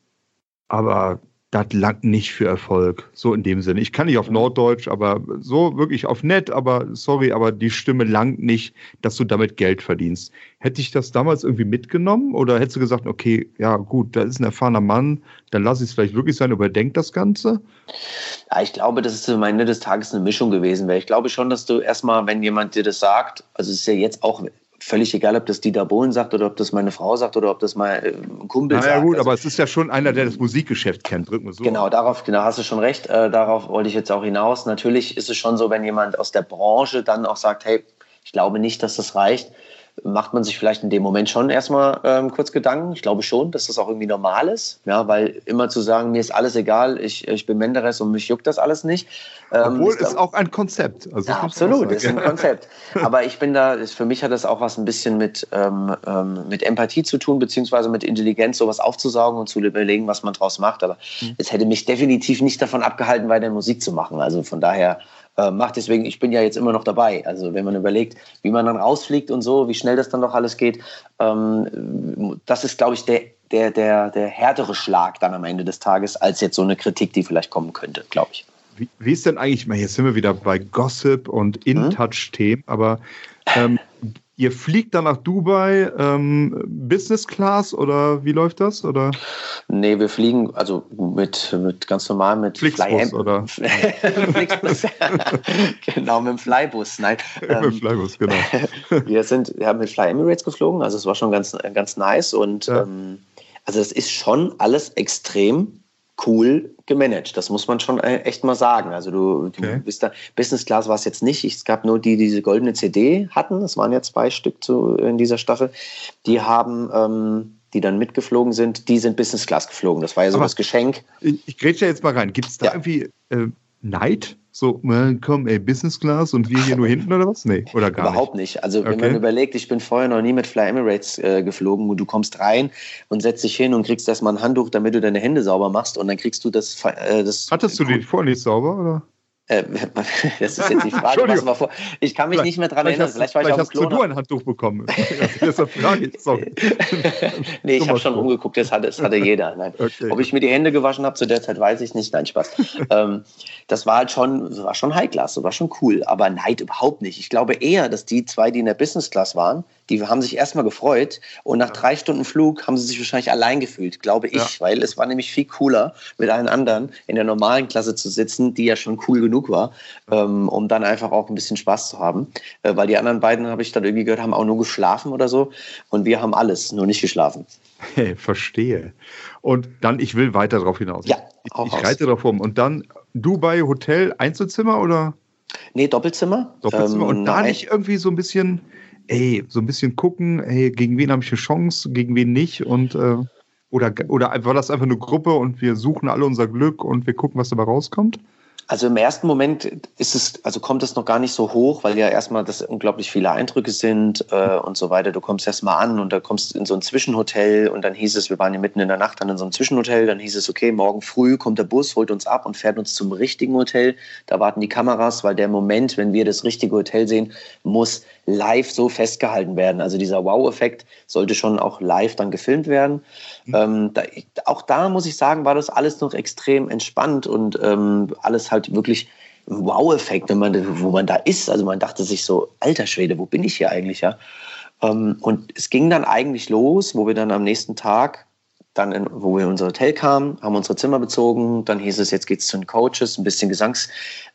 aber das langt nicht für Erfolg. So in dem Sinne. Ich kann nicht auf Norddeutsch, aber so wirklich auf nett, aber sorry, aber die Stimme langt nicht, dass du damit Geld verdienst. Hätte ich das damals irgendwie mitgenommen oder hättest du gesagt, okay, ja gut, da ist ein erfahrener Mann, dann lass ich es vielleicht wirklich sein, überdenk das Ganze? Ja, ich glaube, das ist am Ende des Tages eine Mischung gewesen, weil ich glaube schon, dass du erstmal, wenn jemand dir das sagt, also es ist ja jetzt auch völlig egal, ob das Dieter Bohlen sagt oder ob das meine Frau sagt oder ob das mein äh, Kumpel sagt. Ja, gut, also, aber es ist ja schon einer, der das Musikgeschäft kennt, drücken wir so. Genau, darauf genau, hast du schon recht. Äh, darauf wollte ich jetzt auch hinaus. Natürlich ist es schon so, wenn jemand aus der Branche dann auch sagt, hey, ich glaube nicht, dass das reicht, macht man sich vielleicht in dem Moment schon erstmal ähm, kurz Gedanken. Ich glaube schon, dass das auch irgendwie normal ist, ja, weil immer zu sagen, mir ist alles egal, ich, ich bin Menderes und mich juckt das alles nicht. Ähm, Obwohl, ist auch ein Konzept. Also ja, absolut, ist ein Konzept. (laughs) Aber ich bin da, ist, für mich hat das auch was ein bisschen mit, ähm, ähm, mit Empathie zu tun, beziehungsweise mit Intelligenz, sowas aufzusaugen und zu überlegen, was man draus macht. Aber mhm. es hätte mich definitiv nicht davon abgehalten, weiter Musik zu machen. Also von daher äh, macht. Deswegen, ich bin ja jetzt immer noch dabei. Also wenn man überlegt, wie man dann rausfliegt und so, wie schnell das dann doch alles geht, ähm, das ist, glaube ich, der, der, der, der härtere Schlag dann am Ende des Tages, als jetzt so eine Kritik, die vielleicht kommen könnte, glaube ich. Wie, wie, ist denn eigentlich, jetzt sind wir wieder bei Gossip und In-Touch-Themen, aber ähm, Ihr fliegt dann nach Dubai ähm, Business Class oder wie läuft das? Oder? Nee, wir fliegen also mit, mit ganz normal mit Flixbus Fly oder? (laughs) Flixbus. (laughs) genau, mit dem Flybus. Nein. (laughs) mit dem ähm, Flybus, genau. wir sind, wir haben mit Fly Emirates geflogen, also es war schon ganz, ganz nice und ja. ähm, also es ist schon alles extrem cool gemanagt. Das muss man schon äh, echt mal sagen. Also du, okay. du bist da, Business Class war es jetzt nicht. Es gab nur die, die diese goldene CD hatten. Das waren ja zwei Stück zu, in dieser Staffel. Die haben, ähm, die dann mitgeflogen sind, die sind Business Class geflogen. Das war ja so Aber das Geschenk. Ich, ich grätsche jetzt mal rein. Gibt es da ja. irgendwie äh, Neid? So, komm, ey, Business Class und wir hier nur hinten oder was? Nee, oder gar Überhaupt nicht. nicht. Also, okay. wenn man überlegt, ich bin vorher noch nie mit Fly Emirates äh, geflogen und du kommst rein und setzt dich hin und kriegst erstmal ein Handtuch, damit du deine Hände sauber machst und dann kriegst du das. Äh, das Hattest du die vorher nicht sauber, oder? Äh, (laughs) das ist jetzt die Frage, was war vor. Ich kann mich nicht mehr daran erinnern. Vielleicht, vielleicht, vielleicht hast du ein Handtuch bekommen. (laughs) Deshalb frage ich. Sorry. (laughs) nee, ich habe schon umgeguckt, das hatte, das hatte jeder. Nein. Okay. Ob ich mir die Hände gewaschen habe zu der Zeit, weiß ich nicht. Nein, Spaß. ähm, das war halt schon, das war schon High Class, das war schon cool. Aber Neid überhaupt nicht. Ich glaube eher, dass die zwei, die in der Business Class waren, die haben sich erstmal gefreut und nach drei Stunden Flug haben sie sich wahrscheinlich allein gefühlt, glaube ich, ja. weil es war nämlich viel cooler, mit allen anderen in der normalen Klasse zu sitzen, die ja schon cool genug war, ähm, um dann einfach auch ein bisschen Spaß zu haben. Äh, weil die anderen beiden, habe ich dann irgendwie gehört, haben auch nur geschlafen oder so und wir haben alles, nur nicht geschlafen. (laughs) Hey, verstehe. Und dann, ich will weiter darauf hinaus. Ja, ich, ich reite darauf um. Und dann Dubai Hotel Einzelzimmer oder? Nee, Doppelzimmer. Doppelzimmer. Ähm, und da nicht irgendwie so ein bisschen ey, so ein bisschen gucken, ey, gegen wen habe ich eine Chance, gegen wen nicht und äh Oder, oder war das einfach eine Gruppe und wir suchen alle unser Glück und wir gucken, was dabei rauskommt? Also im ersten Moment ist es, also kommt es noch gar nicht so hoch, weil ja erstmal das unglaublich viele Eindrücke sind äh, und so weiter. Du kommst erstmal an und da kommst in so ein Zwischenhotel und dann hieß es, wir waren ja mitten in der Nacht dann in so einem Zwischenhotel, dann hieß es, okay, morgen früh kommt der Bus, holt uns ab und fährt uns zum richtigen Hotel. Da warten die Kameras, weil der Moment, wenn wir das richtige Hotel sehen, muss live so festgehalten werden. Also dieser Wow-Effekt sollte schon auch live dann gefilmt werden. Mhm. Ähm, da, auch da muss ich sagen, war das alles noch extrem entspannt und ähm, alles halt wirklich ein Wow-Effekt, man, wo man da ist. Also man dachte sich so, alter Schwede, wo bin ich hier eigentlich, ja? Ähm, und es ging dann eigentlich los, wo wir dann am nächsten Tag dann, in, wo wir in unser Hotel kamen, haben unsere Zimmer bezogen. Dann hieß es, jetzt geht's zu den Coaches, ein bisschen Gesangssachen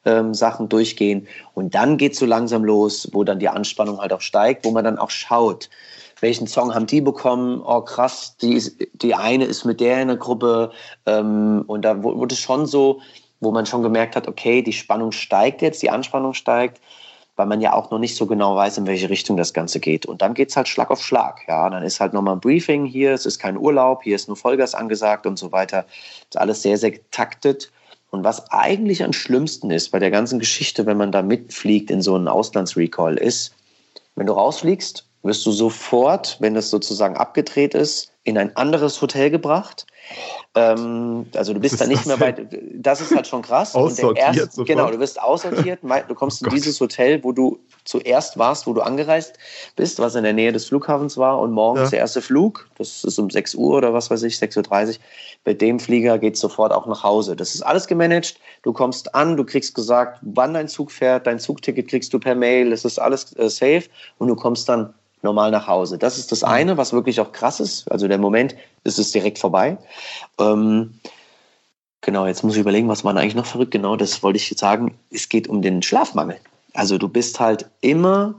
ähm, durchgehen. Und dann geht's so langsam los, wo dann die Anspannung halt auch steigt, wo man dann auch schaut, welchen Song haben die bekommen? Oh krass, die, die eine ist mit der in der Gruppe. Ähm, und da wurde es schon so, wo man schon gemerkt hat, okay, die Spannung steigt jetzt, die Anspannung steigt, weil man ja auch noch nicht so genau weiß, in welche Richtung das Ganze geht. Und dann geht es halt Schlag auf Schlag. Ja, dann ist halt nochmal ein Briefing hier, es ist kein Urlaub, hier ist nur Vollgas angesagt und so weiter. Das ist alles sehr, sehr getaktet. Und was eigentlich am schlimmsten ist bei der ganzen Geschichte, wenn man da mitfliegt in so einen Auslandsrecall, ist, wenn du rausfliegst wirst du sofort, wenn das sozusagen abgedreht ist, in ein anderes Hotel gebracht. Ähm, also du bist da nicht mehr bei, das ist halt schon krass. Aussortiert erst, sofort. Genau, du wirst aussortiert, du kommst in oh dieses Hotel, wo du zuerst warst, wo du angereist bist, was in der Nähe des Flughafens war und morgens ja. der erste Flug, das ist um 6 Uhr oder was weiß ich, 6.30 Uhr, bei dem Flieger geht es sofort auch nach Hause. Das ist alles gemanagt, du kommst an, du kriegst gesagt, wann dein Zug fährt, dein Zugticket kriegst du per Mail, es ist alles äh, safe und du kommst dann normal nach Hause. Das ist das mhm. eine, was wirklich auch krass ist. Also der Moment ist es direkt vorbei. Ähm, genau, jetzt muss ich überlegen, was war eigentlich noch verrückt. Genau, das wollte ich jetzt sagen. Es geht um den Schlafmangel. Also du bist halt immer,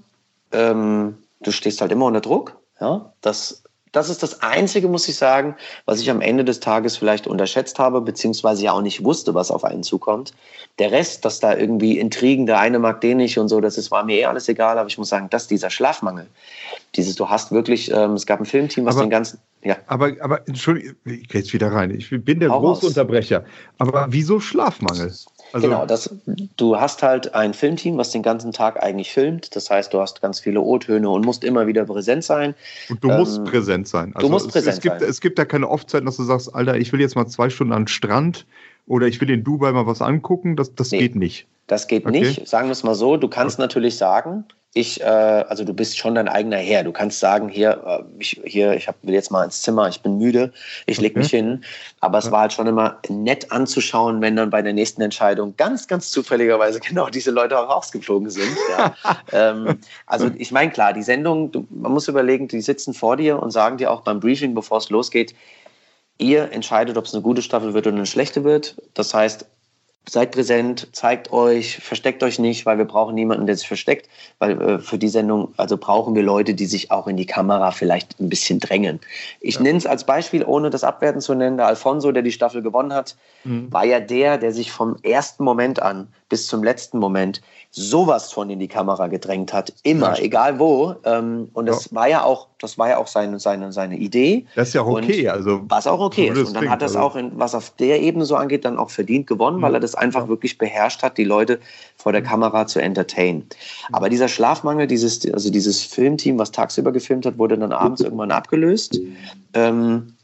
ähm, du stehst halt immer unter Druck. Ja, das das ist das Einzige, muss ich sagen, was ich am Ende des Tages vielleicht unterschätzt habe, beziehungsweise ja auch nicht wusste, was auf einen zukommt. Der Rest, dass da irgendwie Intrigen, der eine mag den nicht und so, das ist, war mir eh alles egal, aber ich muss sagen, dass dieser Schlafmangel, dieses, du hast wirklich, ähm, es gab ein Filmteam, was aber, den ganzen, ja. Aber, aber, Entschuldigung, ich gehe jetzt wieder rein, ich bin der Hau große raus. Unterbrecher, aber wieso Schlafmangel? Also genau, das, du hast halt ein Filmteam, was den ganzen Tag eigentlich filmt. Das heißt, du hast ganz viele O-Töne und musst immer wieder präsent sein. Und du ähm, musst präsent sein. Also du musst es, präsent es gibt, sein. Es gibt ja keine Off-Zeiten, dass du sagst, Alter, ich will jetzt mal zwei Stunden an den Strand oder ich will in Dubai mal was angucken. Das, das nee, geht nicht. Das geht okay. nicht. Sagen wir es mal so. Du kannst okay. natürlich sagen, ich, äh, also du bist schon dein eigener Herr. Du kannst sagen, hier, äh, ich, hier, ich hab, will jetzt mal ins Zimmer, ich bin müde, ich leg okay. mich hin. Aber es war halt schon immer nett anzuschauen, wenn dann bei der nächsten Entscheidung ganz, ganz zufälligerweise (laughs) genau diese Leute auch rausgeflogen sind. Ja. (laughs) ähm, also ich meine, klar, die Sendung, du, man muss überlegen, die sitzen vor dir und sagen dir auch beim Briefing, bevor es losgeht, ihr entscheidet, ob es eine gute Staffel wird oder eine schlechte wird. Das heißt, Seid präsent, zeigt euch, versteckt euch nicht, weil wir brauchen niemanden, der sich versteckt, weil äh, für die Sendung, also brauchen wir Leute, die sich auch in die Kamera vielleicht ein bisschen drängen. Ich ja. nenne es als Beispiel, ohne das abwerten zu nennen, der Alfonso, der die Staffel gewonnen hat, mhm. war ja der, der sich vom ersten Moment an bis zum letzten Moment sowas von in die Kamera gedrängt hat, immer, ja, egal wo. Ähm, und das ja. war ja auch, das war ja auch seine, seine, seine Idee. Das ist ja auch okay. Also, was auch okay ist. Und dann hat das also. auch, in, was auf der Ebene so angeht, dann auch verdient gewonnen, mhm. weil er das einfach wirklich beherrscht hat, die Leute vor der mhm. Kamera zu entertainen. Mhm. Aber dieser Schlafmangel, dieses, also dieses Filmteam, was tagsüber gefilmt hat, wurde dann abends (laughs) irgendwann abgelöst. Ähm,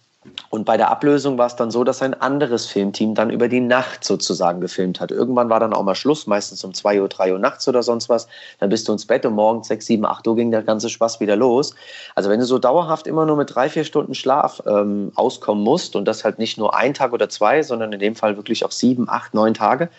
und bei der Ablösung war es dann so, dass ein anderes Filmteam dann über die Nacht sozusagen gefilmt hat. Irgendwann war dann auch mal Schluss, meistens um 2 Uhr, 3 Uhr nachts oder sonst was. Dann bist du ins Bett und morgens 6, 7, 8 Uhr ging der ganze Spaß wieder los. Also wenn du so dauerhaft immer nur mit drei, vier Stunden Schlaf ähm, auskommen musst und das halt nicht nur ein Tag oder zwei, sondern in dem Fall wirklich auch sieben, acht, neun Tage,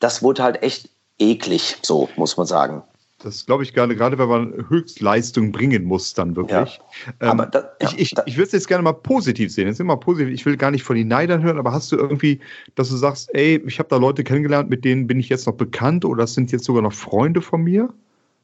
das wurde halt echt eklig, so muss man sagen. Das glaube ich gerade, gerade wenn man Höchstleistung bringen muss, dann wirklich. Ja, ähm, das, ja, ich ich, ich würde es jetzt gerne mal positiv sehen. Jetzt immer positiv. Ich will gar nicht von den Neidern hören, aber hast du irgendwie, dass du sagst, ey, ich habe da Leute kennengelernt, mit denen bin ich jetzt noch bekannt oder das sind jetzt sogar noch Freunde von mir?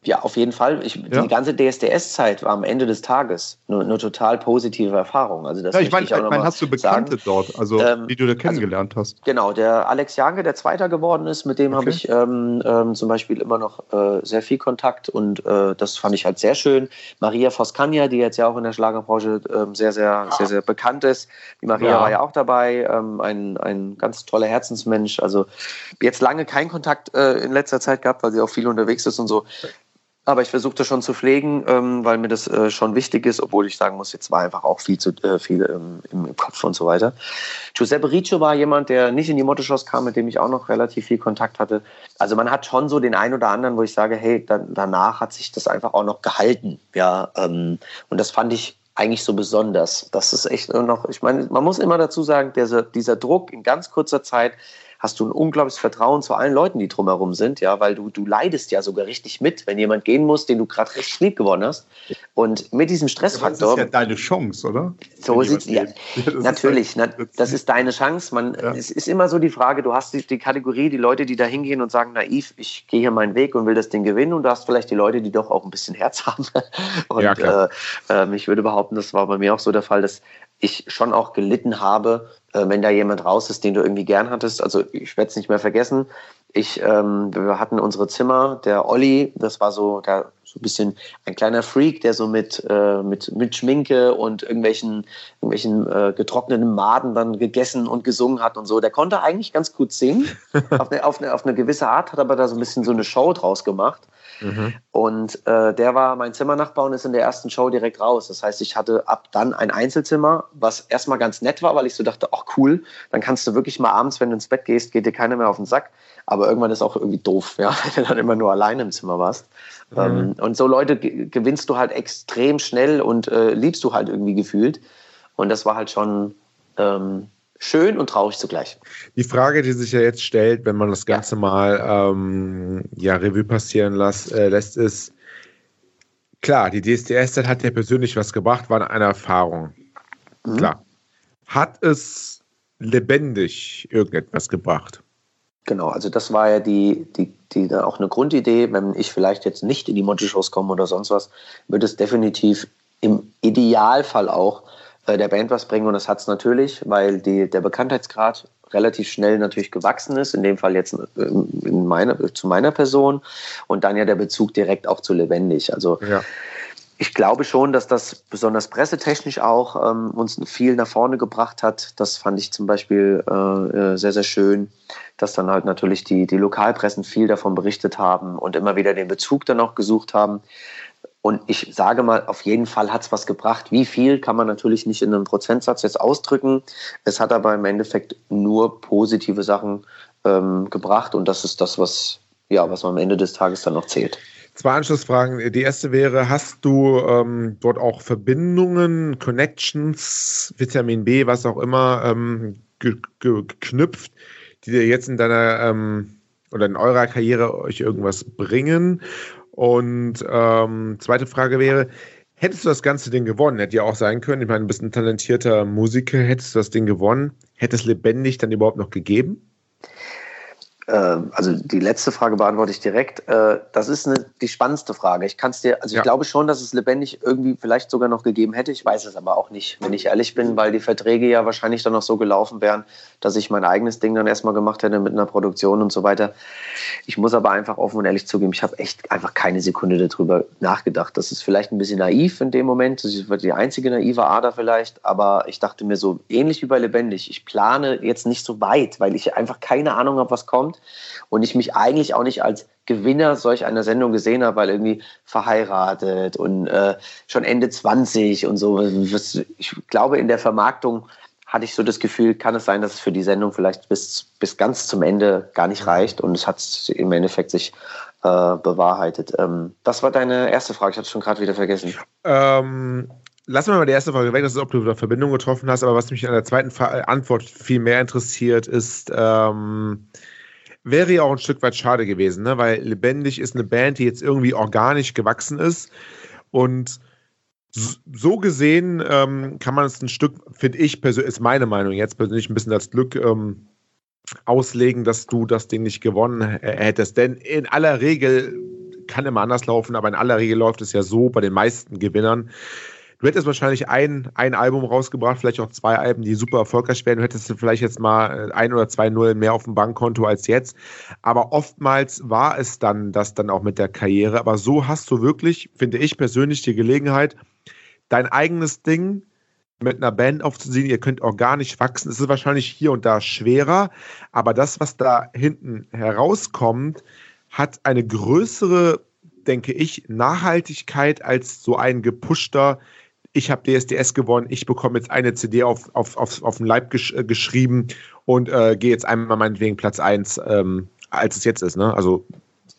Ja, auf jeden Fall. Ich, ja. Die ganze DSDS-Zeit war am Ende des Tages eine, eine total positive Erfahrung. Also das ja, ich meine, ich mein, hast du Bekannte sagen. dort, also ähm, die du da also kennengelernt also, hast? Genau, der Alex Janke, der Zweiter geworden ist, mit dem okay. habe ich ähm, ähm, zum Beispiel immer noch äh, sehr viel Kontakt und äh, das fand ich halt sehr schön. Maria Foscagna, die jetzt ja auch in der Schlagerbranche äh, sehr, sehr, sehr, sehr bekannt ist. Die Maria ja. war ja auch dabei, ähm, ein, ein ganz toller Herzensmensch. Also jetzt lange keinen Kontakt äh, in letzter Zeit gehabt, weil sie auch viel unterwegs ist und so. Aber ich versuche das schon zu pflegen, ähm, weil mir das äh, schon wichtig ist, obwohl ich sagen muss, jetzt war einfach auch viel zu äh, viel ähm, im, Kopf und so weiter. Giuseppe Riccio war jemand, der nicht in die Motorshows kam, mit dem ich auch noch relativ viel Kontakt hatte. Also man hat schon so den einen oder anderen, wo ich sage, hey, da, danach hat sich das einfach auch noch gehalten. Ja, ähm, und das fand ich eigentlich so besonders. Das ist echt noch, ich meine, man muss immer dazu sagen, dieser, dieser Druck in ganz kurzer Zeit hast du ein unglaubliches Vertrauen zu allen Leuten, die drumherum sind, ja, weil du, du leidest ja sogar richtig mit, wenn jemand gehen muss, den du gerade richtig lieb gewonnen hast. Und mit diesem Stressfaktor. das ist ja deine Chance, oder? So sieht ja, (laughs) natürlich. Halt, na, das ist deine Chance. Man, ja. Es ist immer so die Frage, du hast die, die Kategorie, die Leute, die da hingehen und sagen, naiv, ich gehe hier meinen Weg und will das Ding gewinnen. Und du hast vielleicht die Leute, die doch auch ein bisschen Herz haben. (laughs) Und ja, äh, äh, ich würde behaupten, das war bei mir auch so der Fall, dass ich schon auch gelitten habe, äh, wenn da jemand raus ist, den du irgendwie gern hattest. Also ich werde es nicht mehr vergessen. Ich, ähm, wir hatten unsere Zimmer, der Olli, das war so, der, so ein bisschen ein kleiner Freak, der so mit, äh, mit, mit Schminke und irgendwelchen, irgendwelchen äh, getrockneten Maden dann gegessen und gesungen hat und so. Der konnte eigentlich ganz gut singen, (laughs) auf, eine, auf, eine, auf eine gewisse Art, hat aber da so ein bisschen so eine Show draus gemacht. Mhm. Und äh, der war mein Zimmernachbar und ist in der ersten Show direkt raus. Das heißt, ich hatte ab dann ein Einzelzimmer, was erstmal ganz nett war, weil ich so dachte, ach cool, dann kannst du wirklich mal abends, wenn du ins Bett gehst, geht dir keiner mehr auf den Sack. Aber irgendwann ist auch irgendwie doof, ja, (laughs) wenn du dann immer nur alleine im Zimmer warst. Mhm. Ähm, und so Leute gewinnst du halt extrem schnell und äh, liebst du halt irgendwie gefühlt. Und das war halt schon ähm, schön und traurig zugleich. Die Frage, die sich ja jetzt stellt, wenn man das Ganze ja. mal ähm, ja, Revue passieren las, äh, lässt, ist, klar, die DSDS hat ja persönlich was gebracht, war eine Erfahrung. Mhm. Klar. Hat es lebendig irgendetwas gebracht? Genau, also das war ja die, die, die auch eine Grundidee. Wenn ich vielleicht jetzt nicht in die Monty-Shows komme oder sonst was, wird es definitiv im Idealfall auch äh, der Band was bringen und das hat es natürlich, weil die, der Bekanntheitsgrad relativ schnell natürlich gewachsen ist, in dem Fall jetzt äh, in meine, zu meiner Person und dann ja der Bezug direkt auch zu lebendig. Also ja. ich glaube schon, dass das besonders pressetechnisch auch ähm, uns viel nach vorne gebracht hat. Das fand ich zum Beispiel äh, äh, sehr, sehr schön, dass dann halt natürlich die, die Lokalpressen viel davon berichtet haben und immer wieder den Bezug dann auch gesucht haben. Und ich sage mal, auf jeden Fall hat es was gebracht. Wie viel kann man natürlich nicht in einem Prozentsatz jetzt ausdrücken. Es hat aber im Endeffekt nur positive Sachen ähm, gebracht und das ist das, was, ja, was am Ende des Tages dann noch zählt. Zwei Anschlussfragen. Die erste wäre, hast du ähm, dort auch Verbindungen, Connections, Vitamin B, was auch immer, ähm, ge ge geknüpft, die dir jetzt in deiner ähm, oder in eurer Karriere euch irgendwas bringen? Und ähm, zweite Frage wäre, hättest du das ganze Ding gewonnen? Hätte ja auch sein können. Ich meine, du bist ein talentierter Musiker. Hättest du das Ding gewonnen? Hätte es lebendig dann überhaupt noch gegeben? Ähm, also die letzte Frage beantworte ich direkt. Äh, das ist eine, die spannendste Frage. Ich kann es dir, also ich ja. glaube schon, dass es lebendig irgendwie vielleicht sogar noch gegeben hätte. Ich weiß es aber auch nicht, wenn ich ehrlich bin, weil die Verträge ja wahrscheinlich dann noch so gelaufen wären, dass ich mein eigenes Ding dann erstmal gemacht hätte mit einer Produktion und so weiter. Ich muss aber einfach offen und ehrlich zugeben, ich habe echt einfach keine Sekunde darüber nachgedacht. Das ist vielleicht ein bisschen naiv in dem Moment. Das ist die einzige naive Ader vielleicht, aber ich dachte mir so ähnlich wie bei lebendig. Ich plane jetzt nicht so weit, weil ich einfach keine Ahnung habe, was kommt und ich mich eigentlich auch nicht als Gewinner solch einer Sendung gesehen habe, weil irgendwie verheiratet und äh, schon Ende 20 und so. Ich glaube, in der Vermarktung hatte ich so das Gefühl, kann es sein, dass es für die Sendung vielleicht bis, bis ganz zum Ende gar nicht reicht und es hat im Endeffekt sich äh, bewahrheitet. Ähm, das war deine erste Frage, ich hatte es schon gerade wieder vergessen. Ähm, lassen wir mal die erste Frage weg, das ist, ob du eine Verbindung getroffen hast, aber was mich an der zweiten Antwort viel mehr interessiert, ist, ähm, wäre ja auch ein Stück weit schade gewesen, ne? weil Lebendig ist eine Band, die jetzt irgendwie organisch gewachsen ist. Und so gesehen ähm, kann man es ein Stück, finde ich persönlich, ist meine Meinung jetzt persönlich ein bisschen als Glück ähm, auslegen, dass du das Ding nicht gewonnen hättest. Denn in aller Regel kann immer anders laufen, aber in aller Regel läuft es ja so bei den meisten Gewinnern. Du hättest wahrscheinlich ein, ein Album rausgebracht, vielleicht auch zwei Alben, die super erfolgreich wären. Du hättest vielleicht jetzt mal äh, ein oder zwei Nullen mehr auf dem Bankkonto als jetzt. Aber oftmals war es dann das dann auch mit der Karriere. Aber so hast du wirklich, finde ich persönlich, die Gelegenheit, dein eigenes Ding mit einer Band aufzuziehen. Ihr könnt organisch wachsen. Es ist wahrscheinlich hier und da schwerer, aber das, was da hinten herauskommt, hat eine größere, denke ich, Nachhaltigkeit als so ein gepushter ich habe DSDS gewonnen, ich bekomme jetzt eine CD auf, auf, auf, auf den Leib gesch äh, geschrieben und äh, gehe jetzt einmal meinetwegen Platz 1, ähm, als es jetzt ist. Ne? Also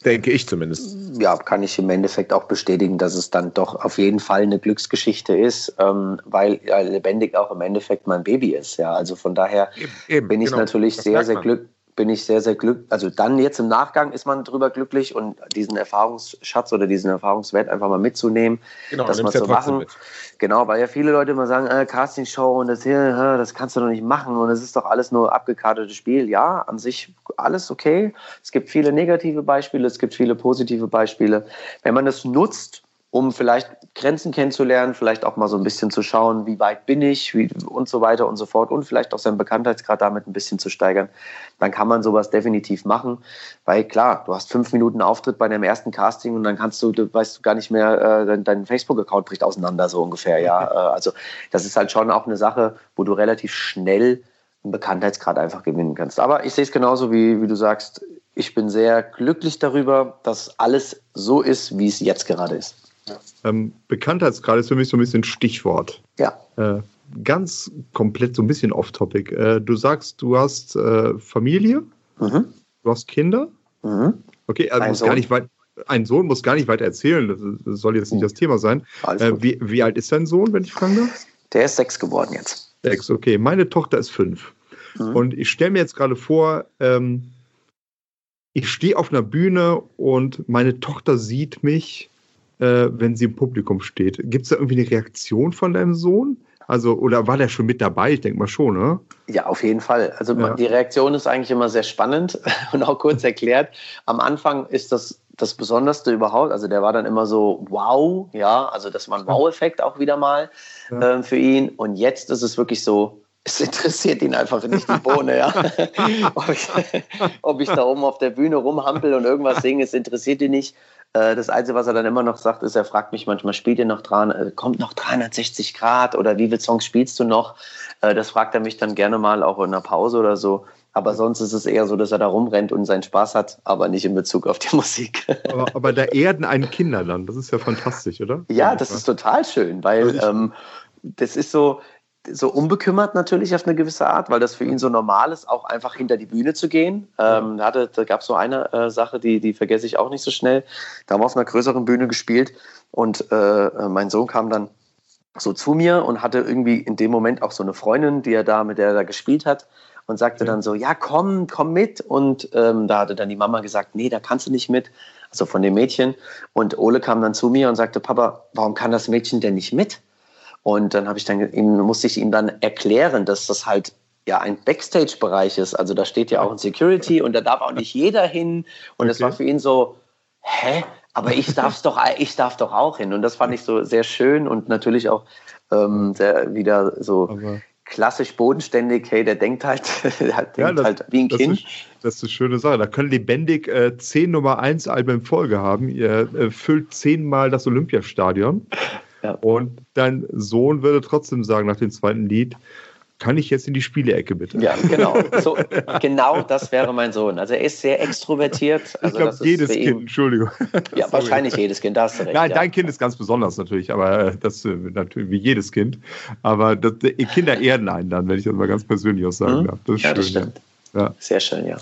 denke ich zumindest. Ja, kann ich im Endeffekt auch bestätigen, dass es dann doch auf jeden Fall eine Glücksgeschichte ist, ähm, weil ja, lebendig auch im Endeffekt mein Baby ist. Ja, also von daher eben, eben, bin ich genau, natürlich sehr, sehr glücklich bin ich sehr, sehr glücklich. Also dann jetzt im Nachgang ist man drüber glücklich und diesen Erfahrungsschatz oder diesen Erfahrungswert einfach mal mitzunehmen, genau, das mal zu machen. Mit. Genau, weil ja viele Leute immer sagen, äh, Castingshow und das hier, das kannst du doch nicht machen und es ist doch alles nur abgekartetes Spiel. Ja, an sich alles okay. Es gibt viele negative Beispiele, es gibt viele positive Beispiele. Wenn man das nutzt, um vielleicht Grenzen kennenzulernen, vielleicht auch mal so ein bisschen zu schauen, wie weit bin ich wie, und so weiter und so fort und vielleicht auch seinen Bekanntheitsgrad damit ein bisschen zu steigern, dann kann man sowas definitiv machen. Weil klar, du hast fünf Minuten Auftritt bei deinem ersten Casting und dann kannst du, du weißt du gar nicht mehr, äh, dein, dein Facebook-Account bricht auseinander, so ungefähr, ja. (laughs) Äh, also das ist halt schon auch eine Sache, wo du relativ schnell einen Bekanntheitsgrad einfach gewinnen kannst. Aber ich sehe es genauso, wie, wie du sagst, ich bin sehr glücklich darüber, dass alles so ist, wie es jetzt gerade ist. Ja. Ähm, Bekanntheitsgrad ist für mich so ein bisschen Stichwort. Ja. Äh, ganz komplett so ein bisschen off-topic. Äh, du sagst, du hast äh, Familie, mhm. du hast Kinder. Mhm. Okay, also muss gar nicht weit, ein Sohn muss gar nicht weiter erzählen, das, soll jetzt nicht mhm. das Thema sein. Äh, wie, wie, alt ist dein Sohn, wenn ich fragen darf? Der ist sechs geworden jetzt. Sechs, okay. Meine Tochter ist fünf. Mhm. Und ich stelle mir jetzt gerade vor, ähm, ich stehe auf einer Bühne und meine Tochter sieht mich äh, wenn sie im Publikum steht. Gibt es da irgendwie eine Reaktion von deinem Sohn? Also, oder war der schon mit dabei? Ich denke mal schon, ne? Ja, auf jeden Fall. Also ja. die Reaktion ist eigentlich immer sehr spannend (laughs) und auch kurz erklärt. Am Anfang ist das das Besonderste überhaupt. Also der war dann immer so, wow, ja, also das war ein Wow-Effekt auch wieder mal ja. äh, für ihn. Und jetzt ist es wirklich so, es interessiert ihn einfach nicht die Bohne, ja. (laughs) ob, ich, ob, ich, da oben auf der Bühne rumhampel und irgendwas singe, es interessiert ihn nicht. Äh, das Einzige, was er dann immer noch sagt, ist, er fragt mich manchmal, spielt ihr noch dran, äh, kommt noch 360 Grad oder wie viele Songs spielst du noch? Äh, das fragt er mich dann gerne mal auch in einer Pause oder so. Aber sonst ist es eher so, dass er da rumrennt und seinen Spaß hat, aber nicht in Bezug auf die (laughs) Musik. Aber, aber da erden einen Kinder dann, das ist ja fantastisch, oder? Ja, das ist total schön, weil also ähm, das ist so, so unbekümmert natürlich auf eine gewisse Art, weil das für ihn so normal ist, auch einfach hinter die Bühne zu gehen. Ähm, da, hatte, da gab es so eine äh, Sache, die, die vergesse ich auch nicht so schnell. Da haben wir auf einer größeren Bühne gespielt und äh, mein Sohn kam dann so zu mir und hatte irgendwie in dem Moment auch so eine Freundin, die er da, mit der er da gespielt hat und sagte dann so, ja komm, komm mit. Und ähm, da hatte dann die Mama gesagt, nee, da kannst du nicht mit. Also von dem Mädchen. Und Ole kam dann zu mir und sagte, Papa, warum kann das Mädchen denn nicht mit? Und dann habe ich dann ihm, musste ich ihm dann erklären, dass das halt ja ein Backstage-Bereich ist. Also da steht ja auch ein Security und da darf auch nicht jeder hin. Und es okay. war für ihn so, hä? Aber ich (laughs) darf's doch, ich darf doch auch hin. Und das fand ich so sehr schön und natürlich auch ähm, sehr wieder so Aber klassisch bodenständig. Hey, der denkt halt, (laughs) der denkt ja, das, halt wie ein das Kind. Ist, das ist eine schöne Sache. Da können lebendig äh, zehn Nummer eins Alben in Folge haben. Ihr äh, füllt zehnmal das Olympiastadion. Ja. Und dein Sohn würde trotzdem sagen, nach dem zweiten Lied, kann ich jetzt in die Spielecke bitte? Ja, genau. (laughs) So, genau das wäre mein Sohn. Also er ist sehr extrovertiert. Also ich glaube, jedes Kind, Entschuldigung. Ja, (laughs) wahrscheinlich jedes Kind, da hast du recht. Nein, ja. dein Kind ist ganz besonders natürlich, aber äh, das äh, natürlich wie jedes Kind. Aber das, Kinder (laughs) erden einen dann, wenn ich das mal ganz persönlich auch sagen mhm. darf. Das ist ja, schön. Das stimmt. Ja. Sehr schön, ja.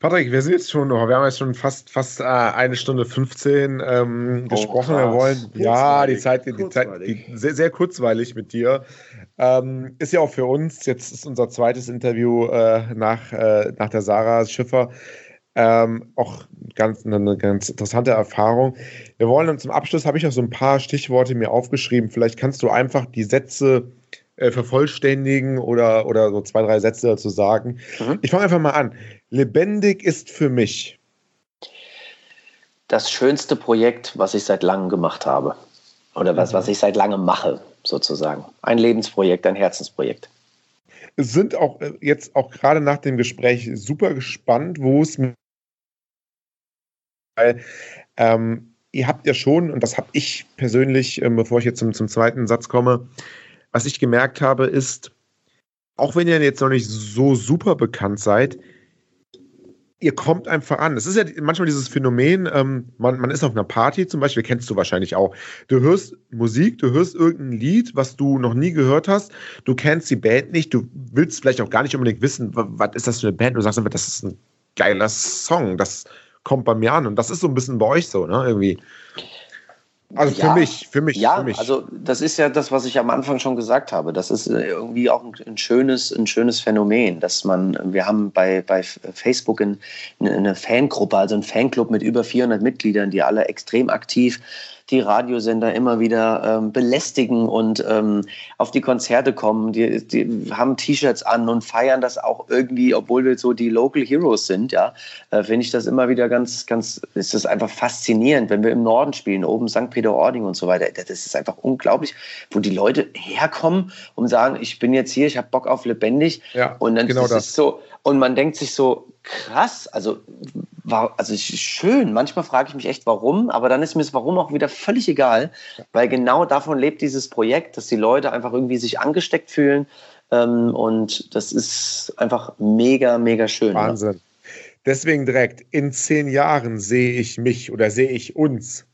Patrick, wir sind jetzt schon noch, wir haben jetzt schon fast, fast äh, eine Stunde 15 ähm, oh, gesprochen. wir wollen, ja, die Zeit, die Zeit, die, sehr, sehr kurzweilig mit dir. Ähm, ist ja auch für uns, jetzt ist unser zweites Interview äh, nach, äh, nach der Sarah Schiffer. Ähm, auch ganz, eine ganz interessante Erfahrung. Wir wollen zum Abschluss, habe ich auch so ein paar Stichworte mir aufgeschrieben. Vielleicht kannst du einfach die Sätze äh, vervollständigen oder, oder so zwei, drei Sätze dazu sagen. Mhm. Ich fange einfach mal an. Lebendig ist für mich. das schönste Projekt, was ich seit langem gemacht habe. Oder was, was ich seit langem mache, sozusagen. Ein Lebensprojekt, ein Herzensprojekt. Sind auch äh, jetzt auch gerade nach dem Gespräch super gespannt, wo es weil ähm, ihr habt ja schon, und das habe ich persönlich, ähm, bevor ich jetzt zum, zum zweiten Satz komme, was ich gemerkt habe, ist, auch wenn ihr jetzt noch nicht so super bekannt seid, ihr kommt einfach an. Es ist ja manchmal dieses Phänomen, ähm, man, man ist auf einer Party zum Beispiel, kennst du wahrscheinlich auch. Du hörst Musik, du hörst irgendein Lied, was du noch nie gehört hast, du kennst die Band nicht, du willst vielleicht auch gar nicht unbedingt wissen, was ist das für eine Band, du sagst einfach, das ist ein geiler Song, das kommt bei mir an. Und das ist so ein bisschen bei euch so, ne? Irgendwie. Also für ja, mich, für mich, ja, für mich. also das ist ja das, was ich am Anfang schon gesagt habe. Das ist äh, irgendwie auch ein, schönes, ein schönes Phänomen, dass man, wir haben bei, bei Facebook in, eine Fangruppe, also ein Fanclub mit über 400 Mitgliedern, die alle extrem aktiv die Radiosender immer wieder ähm, belästigen und ähm, auf die Konzerte kommen. Die, die haben T-Shirts an und feiern das auch irgendwie, obwohl wir so die Local Heroes sind, ja, äh, finde ich das immer wieder ganz, ganz, ist das einfach faszinierend, wenn wir im Norden spielen, oben St. Peter-Ording und so weiter. Das ist einfach unglaublich, wo die Leute herkommen und sagen, ich bin jetzt hier, ich habe Bock auf lebendig. Ja, und dann genau ist das. es so, und man denkt sich so, krass, also, war, also schön. Manchmal frage ich mich echt, warum, aber dann ist mir das Warum auch wieder völlig egal, weil genau davon lebt dieses Projekt, dass die Leute einfach irgendwie sich angesteckt fühlen. Ähm, und das ist einfach mega, mega schön. Wahnsinn. Ne? Deswegen direkt, in zehn Jahren sehe ich mich oder sehe ich uns.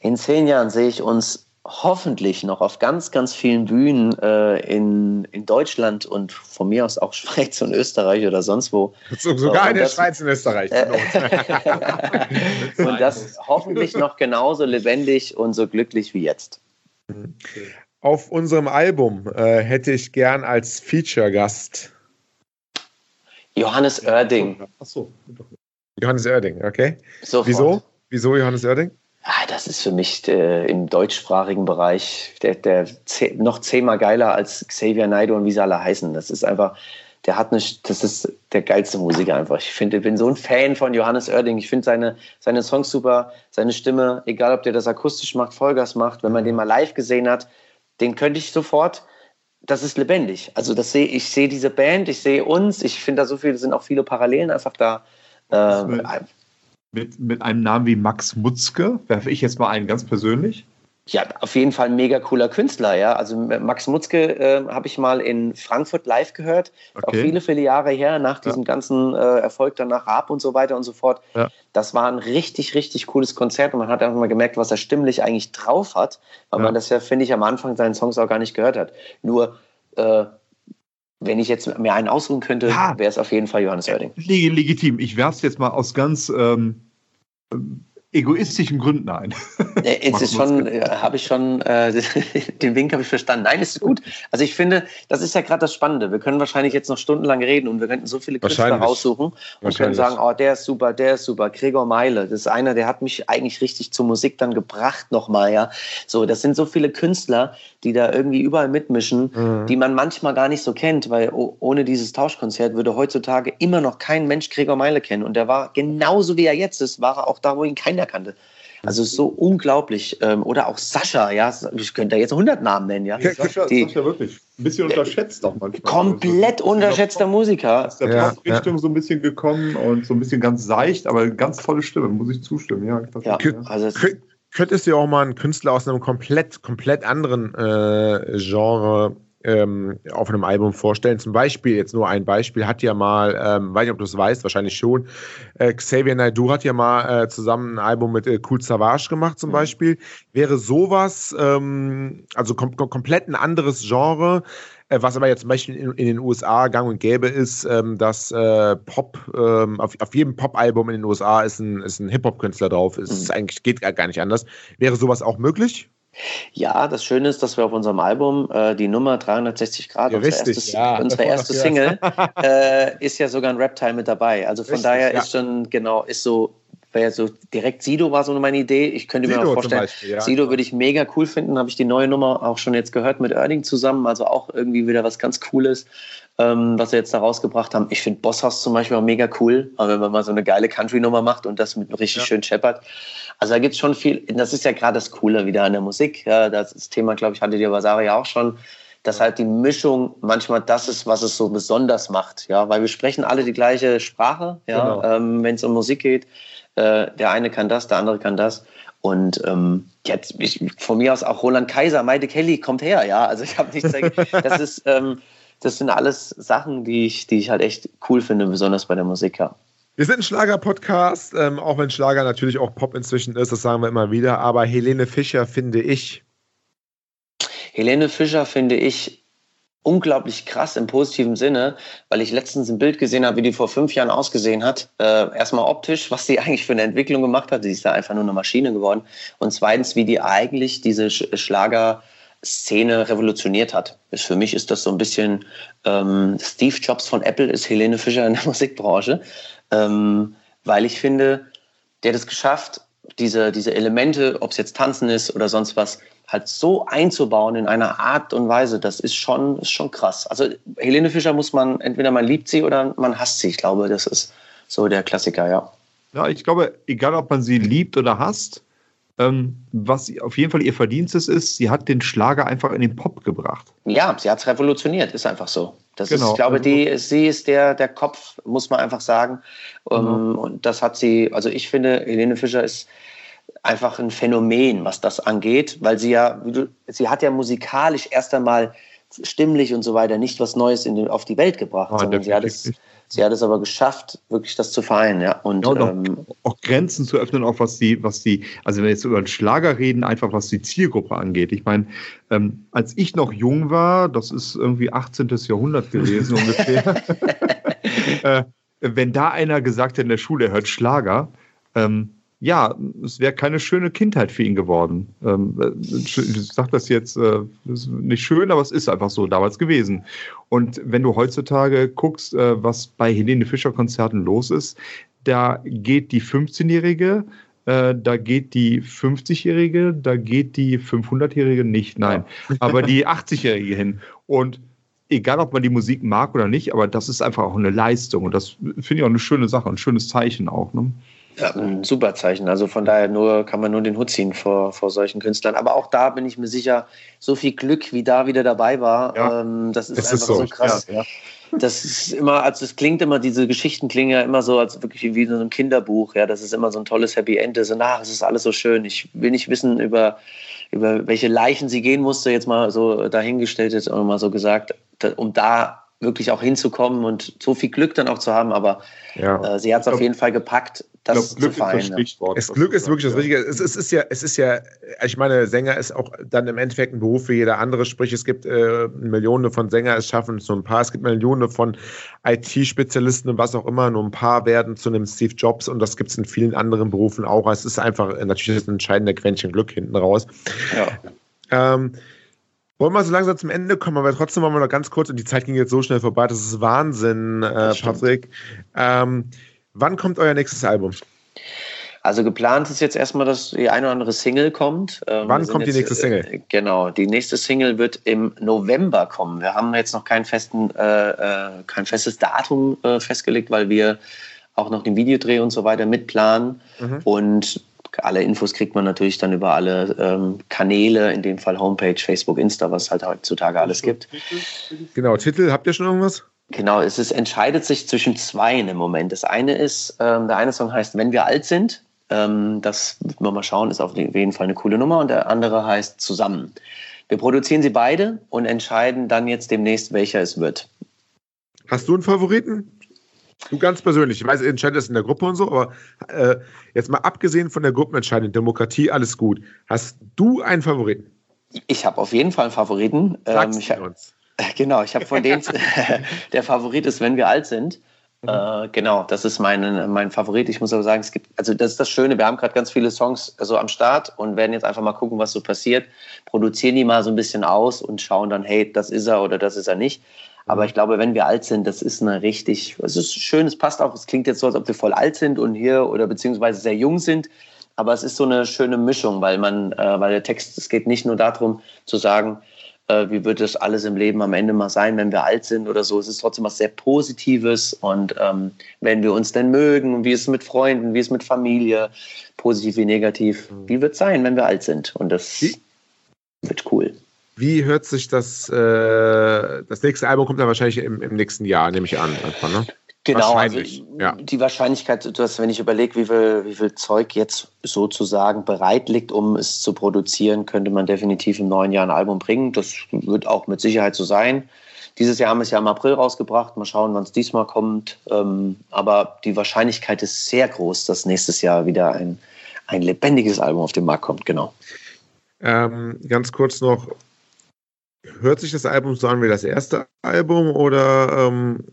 In zehn Jahren sehe ich uns hoffentlich noch auf ganz, ganz vielen Bühnen äh, in, in Deutschland und von mir aus auch (laughs) Schweiz und Österreich oder sonst wo. So, sogar in der Schweiz und Österreich. Äh, (laughs) und das hoffentlich noch genauso lebendig und so glücklich wie jetzt. Auf unserem Album äh, hätte ich gern als Feature-Gast Johannes Oerding. Achso. Johannes Oerding, okay. Sofort. Wieso? Wieso Johannes Oerding? Ah, das ist für mich äh, im deutschsprachigen Bereich der, der noch zehnmal geiler als Xavier Naidoo und wie sie alle heißen. Das ist einfach, der hat eine, das ist der geilste Musiker einfach. Ich finde, ich bin so ein Fan von Johannes Oerding. Ich finde seine, seine Songs super, seine Stimme, egal ob der das akustisch macht, Vollgas macht, wenn man den mal live gesehen hat, den könnte ich sofort. Das ist lebendig. Also das sehe ich sehe diese Band, ich sehe uns. Ich finde da so viele, sind auch viele Parallelen einfach da. Äh, mit, mit einem Namen wie Max Mutzke, werfe ich jetzt mal einen ganz persönlich. Ja, auf jeden Fall ein mega cooler Künstler, ja. Also Max Mutzke äh, habe ich mal in Frankfurt live gehört, okay. auch viele, viele Jahre her, nach diesem ja. ganzen äh, Erfolg danach Raab und so weiter und so fort. Ja. Das war ein richtig, richtig cooles Konzert und man hat einfach mal gemerkt, was er stimmlich eigentlich drauf hat, weil ja. man das ja, finde ich, am Anfang seinen Songs auch gar nicht gehört hat. Nur äh, wenn ich jetzt mir einen ausruhen könnte, wäre es auf jeden Fall Johannes Oerding. Legitim. Ich werfe es jetzt mal aus ganz ähm, egoistischen Gründen ein. Jetzt (laughs) ist schon, äh, habe ich schon, äh, (laughs) den Wink habe ich verstanden. Nein, ist gut. Also ich finde, das ist ja gerade das Spannende. Wir können wahrscheinlich jetzt noch stundenlang reden und wir könnten so viele Künstler raussuchen und können sagen, oh, der ist super, der ist super. Gregor Meile, das ist einer, der hat mich eigentlich richtig zur Musik dann gebracht nochmal, ja. So, das sind so viele Künstler, die da irgendwie überall mitmischen, mhm. die man manchmal gar nicht so kennt, weil ohne dieses Tauschkonzert würde heutzutage immer noch kein Mensch Gregor Meile kennen und der war genauso wie er jetzt ist, war er auch da, wo ihn keiner kannte. Also so unglaublich. Ähm, oder auch Sascha, ja, ich könnte da jetzt 100 Namen nennen, ja. ja Sascha, die, Sascha wirklich. Ein bisschen unterschätzt auch manchmal. Komplett also, unterschätzter Musiker. Ist der ja, Richtung ja. so ein bisschen gekommen und so ein bisschen ganz seicht, aber ganz tolle Stimme, muss ich zustimmen. Ja, ja, ja. also könntest du auch mal einen Künstler aus einem komplett, komplett anderen äh, Genre ähm, auf einem Album vorstellen. Zum Beispiel, jetzt nur ein Beispiel, hat ja mal, ähm, weiß nicht, ob du es weißt, wahrscheinlich schon, äh, Xavier Naidoo hat ja mal äh, zusammen ein Album mit äh, Cool Savage gemacht zum mhm. Beispiel. Wäre sowas, ähm, also kom komplett ein anderes Genre, was aber jetzt zum Beispiel in, in, den USA gang und gäbe ist, ähm, dass äh, Pop, ähm, auf, auf jedem Pop-Album in den USA ist ein, ist ein Hip-Hop-Künstler drauf. Es mhm. eigentlich geht gar nicht anders. Wäre sowas auch möglich? Ja, das Schöne ist, dass wir auf unserem Album äh, die Nummer 360 Grad, ja, unsere richtig, (laughs) erste, ja, unsere erste Single, äh, ist ja sogar ein Rap-Teil mit dabei. Also von richtig, daher ja. ist schon, genau, ist so, wäre so direkt Sido war so meine Idee. Ich könnte Sido mir vorstellen, Beispiel, ja. Sido würde ich mega cool finden. Habe ich die neue Nummer auch schon jetzt gehört mit Erding zusammen. Also auch irgendwie wieder was ganz Cooles. ähm, was sie jetzt da rausgebracht haben. Ich finde Bosshaus zum Beispiel auch mega cool, wenn man mal so eine geile Country-Nummer macht und das mit richtig ja. schön scheppert. Also da gibt es schon viel, das ist ja gerade das Coole wieder an der Musik. Ja, das Thema, glaube ich, hatte die Vasari ja auch schon, dass halt die Mischung manchmal das ist, was es so besonders macht. Ja, weil wir sprechen alle die gleiche Sprache, ja, genau. ähm, wenn es um Musik geht. Äh, der eine kann das, der andere kann das. Und ähm, jetzt ich, von mir aus auch Roland Kaiser, Maide Kelly kommt her, ja. Also ich habe nichts dagegen. (laughs) Das ist, ähm, das sind alles Sachen, die ich, die ich halt echt cool finde, besonders bei der Musik, ja. Wir sind ein Schlager-Podcast, ähm, auch wenn Schlager natürlich auch Pop inzwischen ist, das sagen wir immer wieder. Aber Helene Fischer finde ich. Helene Fischer finde ich unglaublich krass im positiven Sinne, weil ich letztens ein Bild gesehen habe, wie die vor fünf Jahren ausgesehen hat. Äh, erstmal optisch, was sie (laughs) eigentlich für eine Entwicklung gemacht hat. Sie ist da einfach nur eine Maschine geworden. Und zweitens, wie die eigentlich diese Schlager- Szene revolutioniert hat. Für mich ist das so ein bisschen ähm, Steve Jobs von Apple ist Helene Fischer in der (laughs) Musikbranche, ähm, weil ich finde, der hat es geschafft, diese, diese Elemente, ob es jetzt Tanzen ist oder sonst was, halt so einzubauen in einer Art und Weise, das ist schon, ist schon krass. Also Helene Fischer muss man, entweder man liebt sie oder man hasst sie. Ich glaube, das ist so der Klassiker, ja. Ja, ich glaube, egal ob man sie liebt oder hasst, ähm, was auf jeden Fall ihr Verdienst ist, ist, sie hat den Schlager einfach in den Pop gebracht. Ja, sie hat es revolutioniert, ist einfach so. Das genau. ist, ich glaube, die, sie ist der, der Kopf, muss man einfach sagen. Mhm. und das hat sie, also ich finde, Helene Fischer ist einfach ein Phänomen, was das angeht, weil sie ja, sie hat ja musikalisch erst einmal stimmlich und so weiter nicht was Neues in, auf die Welt gebracht, oh, sondern sie hat es Sie hat es aber geschafft, wirklich das zu vereinen, ja. Und, ja, und auch, ähm, auch, Grenzen zu öffnen, auch was die, was die, also wenn wir jetzt über den Schlager reden, einfach was die Zielgruppe angeht. Ich meine, ähm, als ich noch jung war, das ist irgendwie 18. Jahrhundert gewesen (laughs) ungefähr, (laughs) äh, wenn da einer gesagt hat in der Schule, er hört Schlager, ähm, ja, es wäre keine schöne Kindheit für ihn geworden. Ähm, ich sage das jetzt äh, nicht schön, aber es ist einfach so damals gewesen. Und wenn du heutzutage guckst, äh, was bei Helene Fischer Konzerten los ist, da geht die 15-Jährige, äh, da geht die 50-Jährige, da geht die 500-Jährige nicht, nein, ja. aber die (laughs) 80-Jährige hin. Und egal, ob man die Musik mag oder nicht, aber das ist einfach auch eine Leistung. Und das finde ich auch eine schöne Sache, ein schönes Zeichen auch. Ne? Ja, ein super Zeichen. Also von daher nur, kann man nur den Hut ziehen vor, vor solchen Künstlern. Aber auch da bin ich mir sicher, so viel Glück, wie da wieder dabei war, ja, ähm, das ist einfach ist so. so. krass. Ja. Das ist immer, also es klingt immer, diese Geschichten klingen ja immer so, als wirklich wie so ein Kinderbuch. Ja, das ist immer so ein tolles Happy End. So, nach, es ist alles so schön. Ich will nicht wissen über, über welche Leichen sie gehen musste, jetzt mal so dahingestellt, jetzt auch mal so gesagt, um da wirklich auch hinzukommen und so viel Glück dann auch zu haben. Aber ja. äh, sie hat es auf jeden Fall gepackt, das glaub, Glück zu feiern. Ist das Stichwort. Es, Glück ist wirklich das Richtige. Es, es, ist ja, es ist ja, ich meine, Sänger ist auch dann im Endeffekt ein Beruf wie jeder andere. Sprich, es gibt äh, Millionen von Sänger, es schaffen es nur ein paar. Es gibt Millionen von IT-Spezialisten und was auch immer. Nur ein paar werden zu einem Steve Jobs und das gibt es in vielen anderen Berufen auch. Es ist einfach natürlich ein entscheidender Quäntchen Glück hinten raus. Ja. Ähm, wollen wir so langsam zum Ende kommen, aber trotzdem wollen wir noch ganz kurz, und die Zeit ging jetzt so schnell vorbei, das ist Wahnsinn, äh, Patrick. Ähm, wann kommt euer nächstes Album? Also geplant ist jetzt erstmal, dass die eine oder andere Single kommt. Ähm, wann kommt jetzt, die nächste Single? Äh, genau, die nächste Single wird im November kommen. Wir haben jetzt noch kein, festen, äh, äh, kein festes Datum äh, festgelegt, weil wir auch noch den Videodreh und so weiter mitplanen. Mhm. Und alle Infos kriegt man natürlich dann über alle ähm, Kanäle, in dem Fall Homepage, Facebook, Insta, was halt heutzutage alles gibt. Genau, Titel, habt ihr schon irgendwas? Genau, es ist, entscheidet sich zwischen zwei im Moment. Das eine ist, ähm, der eine Song heißt Wenn wir alt sind. Ähm, das wird man mal schauen, ist auf jeden Fall eine coole Nummer. Und der andere heißt Zusammen. Wir produzieren sie beide und entscheiden dann jetzt demnächst, welcher es wird. Hast du einen Favoriten? Du ganz persönlich, ich weiß, ihr entscheidet das in der Gruppe und so, aber äh, jetzt mal abgesehen von der Gruppenentscheidung, Demokratie, alles gut. Hast du einen Favoriten? Ich habe auf jeden Fall einen Favoriten. Sag's ähm, ich, uns. (laughs) Genau, ich habe von denen, (laughs) der Favorit ist, wenn wir alt sind. Mhm. Äh, genau, das ist mein, mein Favorit. Ich muss aber sagen, es gibt, also das ist das Schöne, wir haben gerade ganz viele Songs so am Start und werden jetzt einfach mal gucken, was so passiert, produzieren die mal so ein bisschen aus und schauen dann, hey, das ist er oder das ist er nicht. Aber ich glaube, wenn wir alt sind, das ist eine richtig, es ist schön, es passt auch, es klingt jetzt so, als ob wir voll alt sind und hier oder beziehungsweise sehr jung sind. Aber es ist so eine schöne Mischung, weil man, äh, weil der Text, es geht nicht nur darum zu sagen, äh, wie wird das alles im Leben am Ende mal sein, wenn wir alt sind oder so. Es ist trotzdem was sehr Positives und ähm, wenn wir uns denn mögen, wie es mit Freunden, wie es mit Familie, positiv wie negativ, mhm. wie wird es sein, wenn wir alt sind? Und das wird cool. Wie hört sich das, äh, das nächste Album kommt dann wahrscheinlich im, im nächsten Jahr, nehme ich an. Einfach, ne? Genau, Wahrscheinlich, also ja. die Wahrscheinlichkeit, dass wenn ich überlege, wie viel, wie viel Zeug jetzt sozusagen bereit liegt, um es zu produzieren, könnte man definitiv im neuen Jahr ein Album bringen. Das wird auch mit Sicherheit so sein. Dieses Jahr haben wir es ja im April rausgebracht. Mal schauen, wann es diesmal kommt. Ähm, aber die Wahrscheinlichkeit ist sehr groß, dass nächstes Jahr wieder ein, ein lebendiges Album auf den Markt kommt. Genau. Ähm, ganz kurz noch, hört sich das Album so an wie das erste Album oder ähm,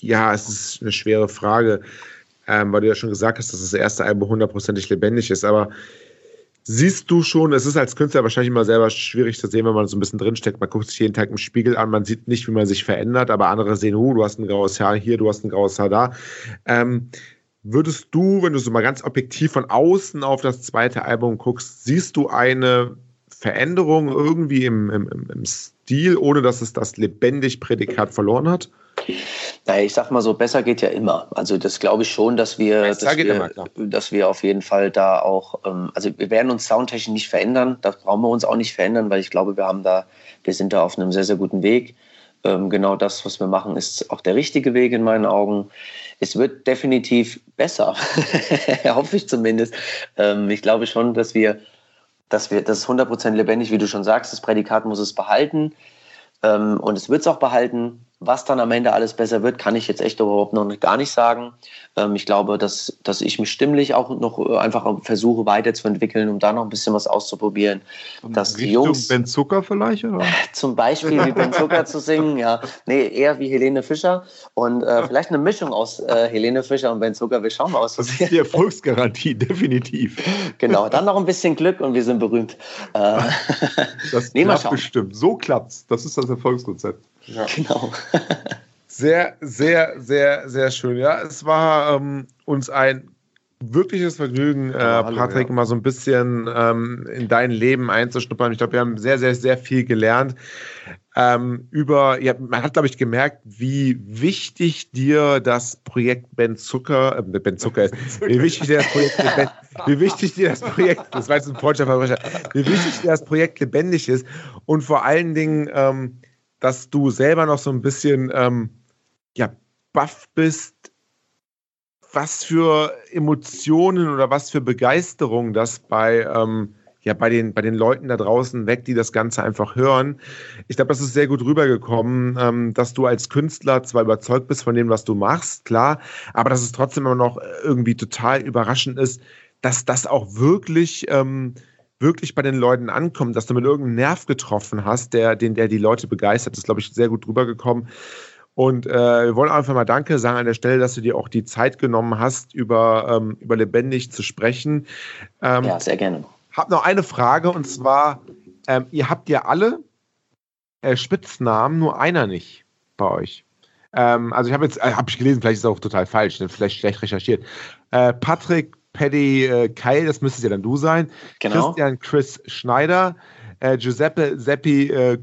ja, es ist eine schwere Frage, ähm, weil du ja schon gesagt hast, dass das erste Album hundertprozentig lebendig ist. Aber siehst du schon, es ist als Künstler wahrscheinlich immer selber schwierig zu sehen, wenn man so ein bisschen drinsteckt. Man guckt sich jeden Tag im Spiegel an, man sieht nicht, wie man sich verändert, aber andere sehen, uh, du hast ein graues Haar hier, du hast ein graues Haar da. Ähm, würdest du, wenn du so mal ganz objektiv von außen auf das zweite Album guckst, siehst du eine Veränderung irgendwie im, im, im Stil, ohne dass es das lebendig Prädikat verloren hat? Naja, ich sag mal so, besser geht ja immer. Also das glaube ich schon, dass wir, dass wir, immer, dass wir auf jeden Fall da auch, ähm, also wir werden uns soundtechnisch nicht verändern, das brauchen wir uns auch nicht verändern, weil ich glaube, wir haben da, wir sind da auf einem sehr, sehr guten Weg. Ähm, genau das, was wir machen, ist auch der richtige Weg in meinen Augen. Es wird definitiv besser, (laughs) hoffe ich zumindest. Ähm, ich glaube schon, dass wir, dass wir, das ist 100% lebendig, wie du schon sagst, das Prädikat muss es behalten. Ähm, und es wird es auch behalten. Was dann am Ende alles besser wird, kann ich jetzt echt überhaupt noch gar nicht sagen. Ähm, ich glaube, dass, dass ich mich stimmlich auch noch äh, einfach versuche weiterzuentwickeln, um da noch ein bisschen was auszuprobieren. Dass die Jungs, Ben Zucker vielleicht? Oder? (laughs) Zum Beispiel wie Ben Zucker zu singen, ja. Nee, eher wie Helene Fischer und äh, vielleicht eine Mischung aus äh, Helene Fischer und Ben Zucker. Wir schauen mal aus. Das ist die Erfolgsgarantie, (laughs) definitiv. Genau, dann noch ein bisschen Glück und wir sind berühmt. Äh, das (laughs) nee, klappt bestimmt. So klappt's. Das ist das Erfolgskonzept. Ja. (laughs) Genau. sehr, sehr, sehr, sehr schön. Ja, es war ähm, uns ein wirkliches Vergnügen, äh, Patrick, ja. mal so ein bisschen ähm, in dein Leben einzuschnuppern. Ich glaube, wir haben sehr, sehr, sehr viel gelernt. Ähm, über, ja, man hat, glaube ich, gemerkt, wie wichtig dir das Projekt Ben Zucker, äh, Ben Zucker ist, (laughs) wie wichtig dir das Projekt, ben, wie wichtig dir das Projekt, das war jetzt ein Verbrecher, wie wichtig dir das Projekt lebendig ist und vor allen Dingen, ähm, dass du selber noch so ein bisschen ähm, ja, baff bist, was für Emotionen oder was für Begeisterung das bei, ähm, ja, bei, den, bei den Leuten da draußen weg, die das Ganze einfach hören. Ich glaube, das ist sehr gut rübergekommen, ähm, dass du als Künstler zwar überzeugt bist von dem, was du machst, klar, aber dass es trotzdem immer noch irgendwie total überraschend ist, dass das auch wirklich ähm, wirklich bei den Leuten ankommt, dass du mit irgendeinem Nerv getroffen hast, der, den, der die Leute begeistert, ist, glaube ich, sehr gut drüber gekommen. Und äh, wir wollen einfach mal Danke sagen an der Stelle, dass du dir auch die Zeit genommen hast, über, ähm, über lebendig zu sprechen. Ähm, ja, sehr gerne. Hab noch eine Frage und zwar: ähm, Ihr habt ja alle äh, Spitznamen, nur einer nicht bei euch. Ähm, also ich habe jetzt, äh, habe ich gelesen, vielleicht ist es auch total falsch, ne, vielleicht schlecht recherchiert. Äh, Patrick Paddy äh, Keil, das müsste ja dann du sein. Genau. Christian Chris Schneider, äh, Giuseppe Seppi äh,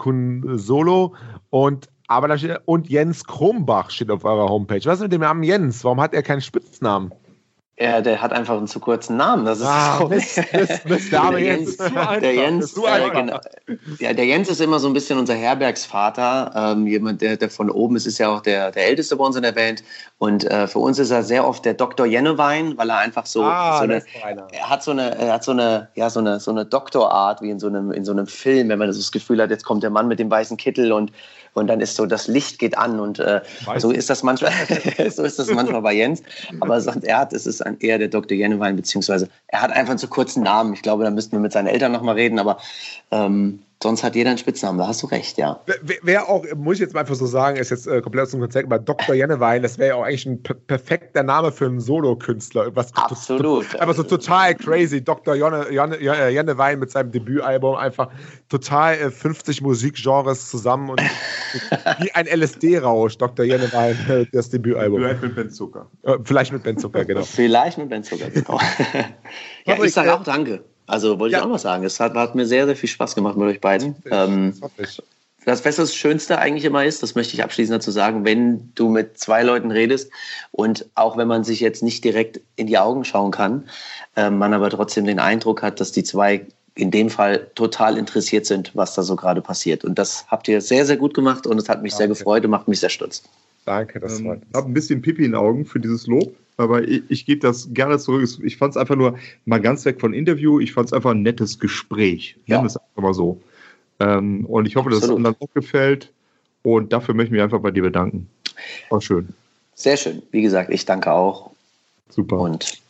Solo und aber da steht, und Jens Krumbach steht auf eurer Homepage. Was ist mit dem Namen Jens? Warum hat er keinen Spitznamen? Ja, der hat einfach einen zu kurzen Namen. Das ist ah, Mist, Mist, Mist, der, der Jens, der Jens, äh, genau, ja, der Jens ist immer so ein bisschen unser Herbergsvater. Ähm, jemand, der, der von oben ist, ist ja auch der, der Älteste bei uns in der Band. Und äh, für uns ist er sehr oft der Dr. Jennewein, weil er einfach so, ah, so eine, er hat so eine, er hat so eine, ja, so eine, so eine Doktorart wie in so einem, in so einem Film, wenn man so das Gefühl hat, jetzt kommt der Mann mit dem weißen Kittel und und dann ist so, das Licht geht an und äh, so ist das manchmal, (laughs) so ist das manchmal bei Jens. Aber sagt, er hat, es ist ein, eher der Dr. Jennewein, beziehungsweise er hat einfach einen zu kurzen Namen. Ich glaube, da müssten wir mit seinen Eltern nochmal reden, aber ähm, Sonst hat jeder einen Spitznamen, da hast du recht, ja. Wer, wer auch, muss ich jetzt mal einfach so sagen, ist jetzt äh, komplett aus dem Konzept, aber Dr. Jennewein, das wäre ja auch eigentlich ein perfekter Name für einen Solokünstler. Absolut. Aber so total crazy. Dr. Jonne, Jonne, Jennewein mit seinem Debütalbum einfach total äh, 50 Musikgenres zusammen und (laughs) wie ein LSD-Rausch, Dr. Jennewein, äh, das Debütalbum. Vielleicht mit Ben Zucker. Äh, vielleicht mit Ben Zucker, genau. Vielleicht mit Ben Zucker, genau. (laughs) ja, ich sage auch danke. Also wollte ja. ich auch noch sagen, es hat, hat, mir sehr, sehr viel Spaß gemacht mit euch beiden. Ähm, das, was das Schönste eigentlich immer ist, das möchte ich abschließend dazu sagen, wenn du mit zwei Leuten redest und auch wenn man sich jetzt nicht direkt in die Augen schauen kann, äh, man aber trotzdem den Eindruck hat, dass die zwei in dem Fall total interessiert sind, was da so gerade passiert. Und das habt ihr sehr, sehr gut gemacht und es hat mich Danke. sehr gefreut und macht mich sehr stolz. Danke, das ähm, Ich habe ein bisschen Pipi in den Augen für dieses Lob, aber ich, ich gebe das gerne zurück. Ich fand es einfach nur mal ganz weg von Interview. Ich fand es einfach ein nettes Gespräch. Ja. Nennen es einfach mal so. Ähm, und ich hoffe, Absolut. dass es anderen auch gefällt. Und dafür möchte ich mich einfach bei dir bedanken. War schön. Sehr schön. Wie gesagt, ich danke auch. Super. Und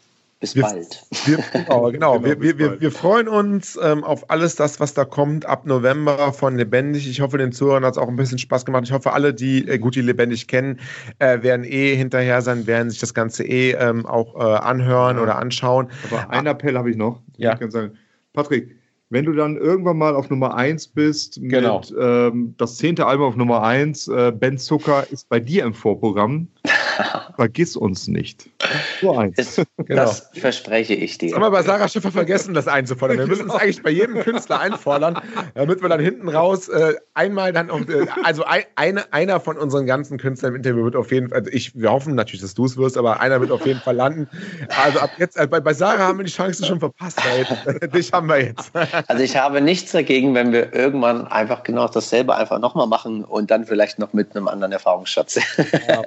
bis wir, bald. Wir, (laughs) genau, genau. genau wir, wir, wir, freuen uns ähm, auf alles das, was da kommt ab November von Lebendig. Ich hoffe, den Zuhörern hat es auch ein bisschen Spaß gemacht. Ich hoffe, alle, die äh, gut die Lebendig kennen, äh, werden eh hinterher sein, werden sich das Ganze eh ähm, auch äh, anhören ja. oder anschauen. Aber ein Appell habe ich noch. Ja. Ich sagen. Patrick, wenn du dann irgendwann mal auf Nummer 1 bist, genau. mit ähm, das zehnte Album auf Nummer 1, äh, Ben Zucker ist bei dir im Vorprogramm, (laughs) vergiss uns nicht. Nur eins. Das, (laughs) genau. das verspreche ich dir. Das haben wir bei Sarah Schiffer vergessen, das einzufordern. Wir müssen es genau. eigentlich bei jedem Künstler einfordern, damit wir dann hinten raus äh, einmal dann, auch, äh, also ein, eine, einer von unseren ganzen Künstlern im Interview wird auf jeden Fall, also ich, wir hoffen natürlich, dass du es wirst, aber einer wird auf jeden Fall landen. Also ab jetzt, äh, bei, bei Sarah haben wir die Chance schon verpasst. Dich haben wir jetzt. Also ich habe nichts dagegen, wenn wir irgendwann einfach genau dasselbe einfach nochmal machen und dann vielleicht noch mit einem anderen Erfahrungsschatz. Ja,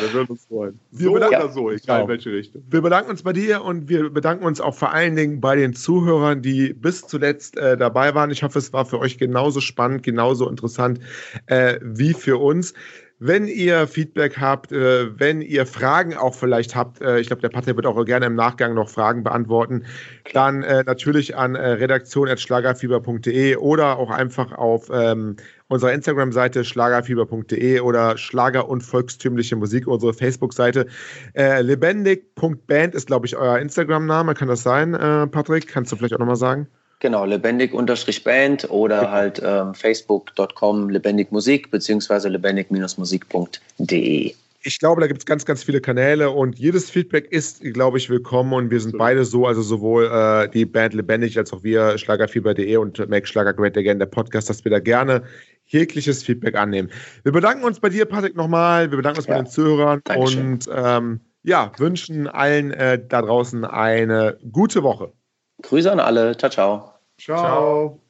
wir würden uns freuen. So oder ja, so, egal genau. welche Richtung. Wir bedanken uns bei dir und wir bedanken uns auch vor allen Dingen bei den Zuhörern, die bis zuletzt äh, dabei waren. Ich hoffe, es war für euch genauso spannend, genauso interessant äh, wie für uns. Wenn ihr Feedback habt, äh, wenn ihr Fragen auch vielleicht habt, äh, ich glaube, der Patrick wird auch gerne im Nachgang noch Fragen beantworten, dann äh, natürlich an äh, redaktion.schlagerfieber.de oder auch einfach auf ähm, unserer Instagram-Seite schlagerfieber.de oder Schlager und volkstümliche Musik, unsere Facebook-Seite. Äh, lebendig.band ist, glaube ich, euer Instagram-Name. Kann das sein, äh, Patrick? Kannst du vielleicht auch nochmal sagen? Genau, lebendig-band oder halt ähm, facebook.com lebendigmusik beziehungsweise lebendig-musik.de. Ich glaube, da gibt es ganz, ganz viele Kanäle und jedes Feedback ist, glaube ich, willkommen und wir sind so. beide so, also sowohl äh, die Band Lebendig als auch wir, Schlagerfieber.de und Make Schlager Great Again, der Podcast, dass wir da gerne jegliches Feedback annehmen. Wir bedanken uns bei dir, Patrick, nochmal. Wir bedanken uns ja. bei den Zuhörern Dankeschön. und ähm, ja, wünschen allen äh, da draußen eine gute Woche. Grüße an alle. Ciao, ciao. Ciao. ciao.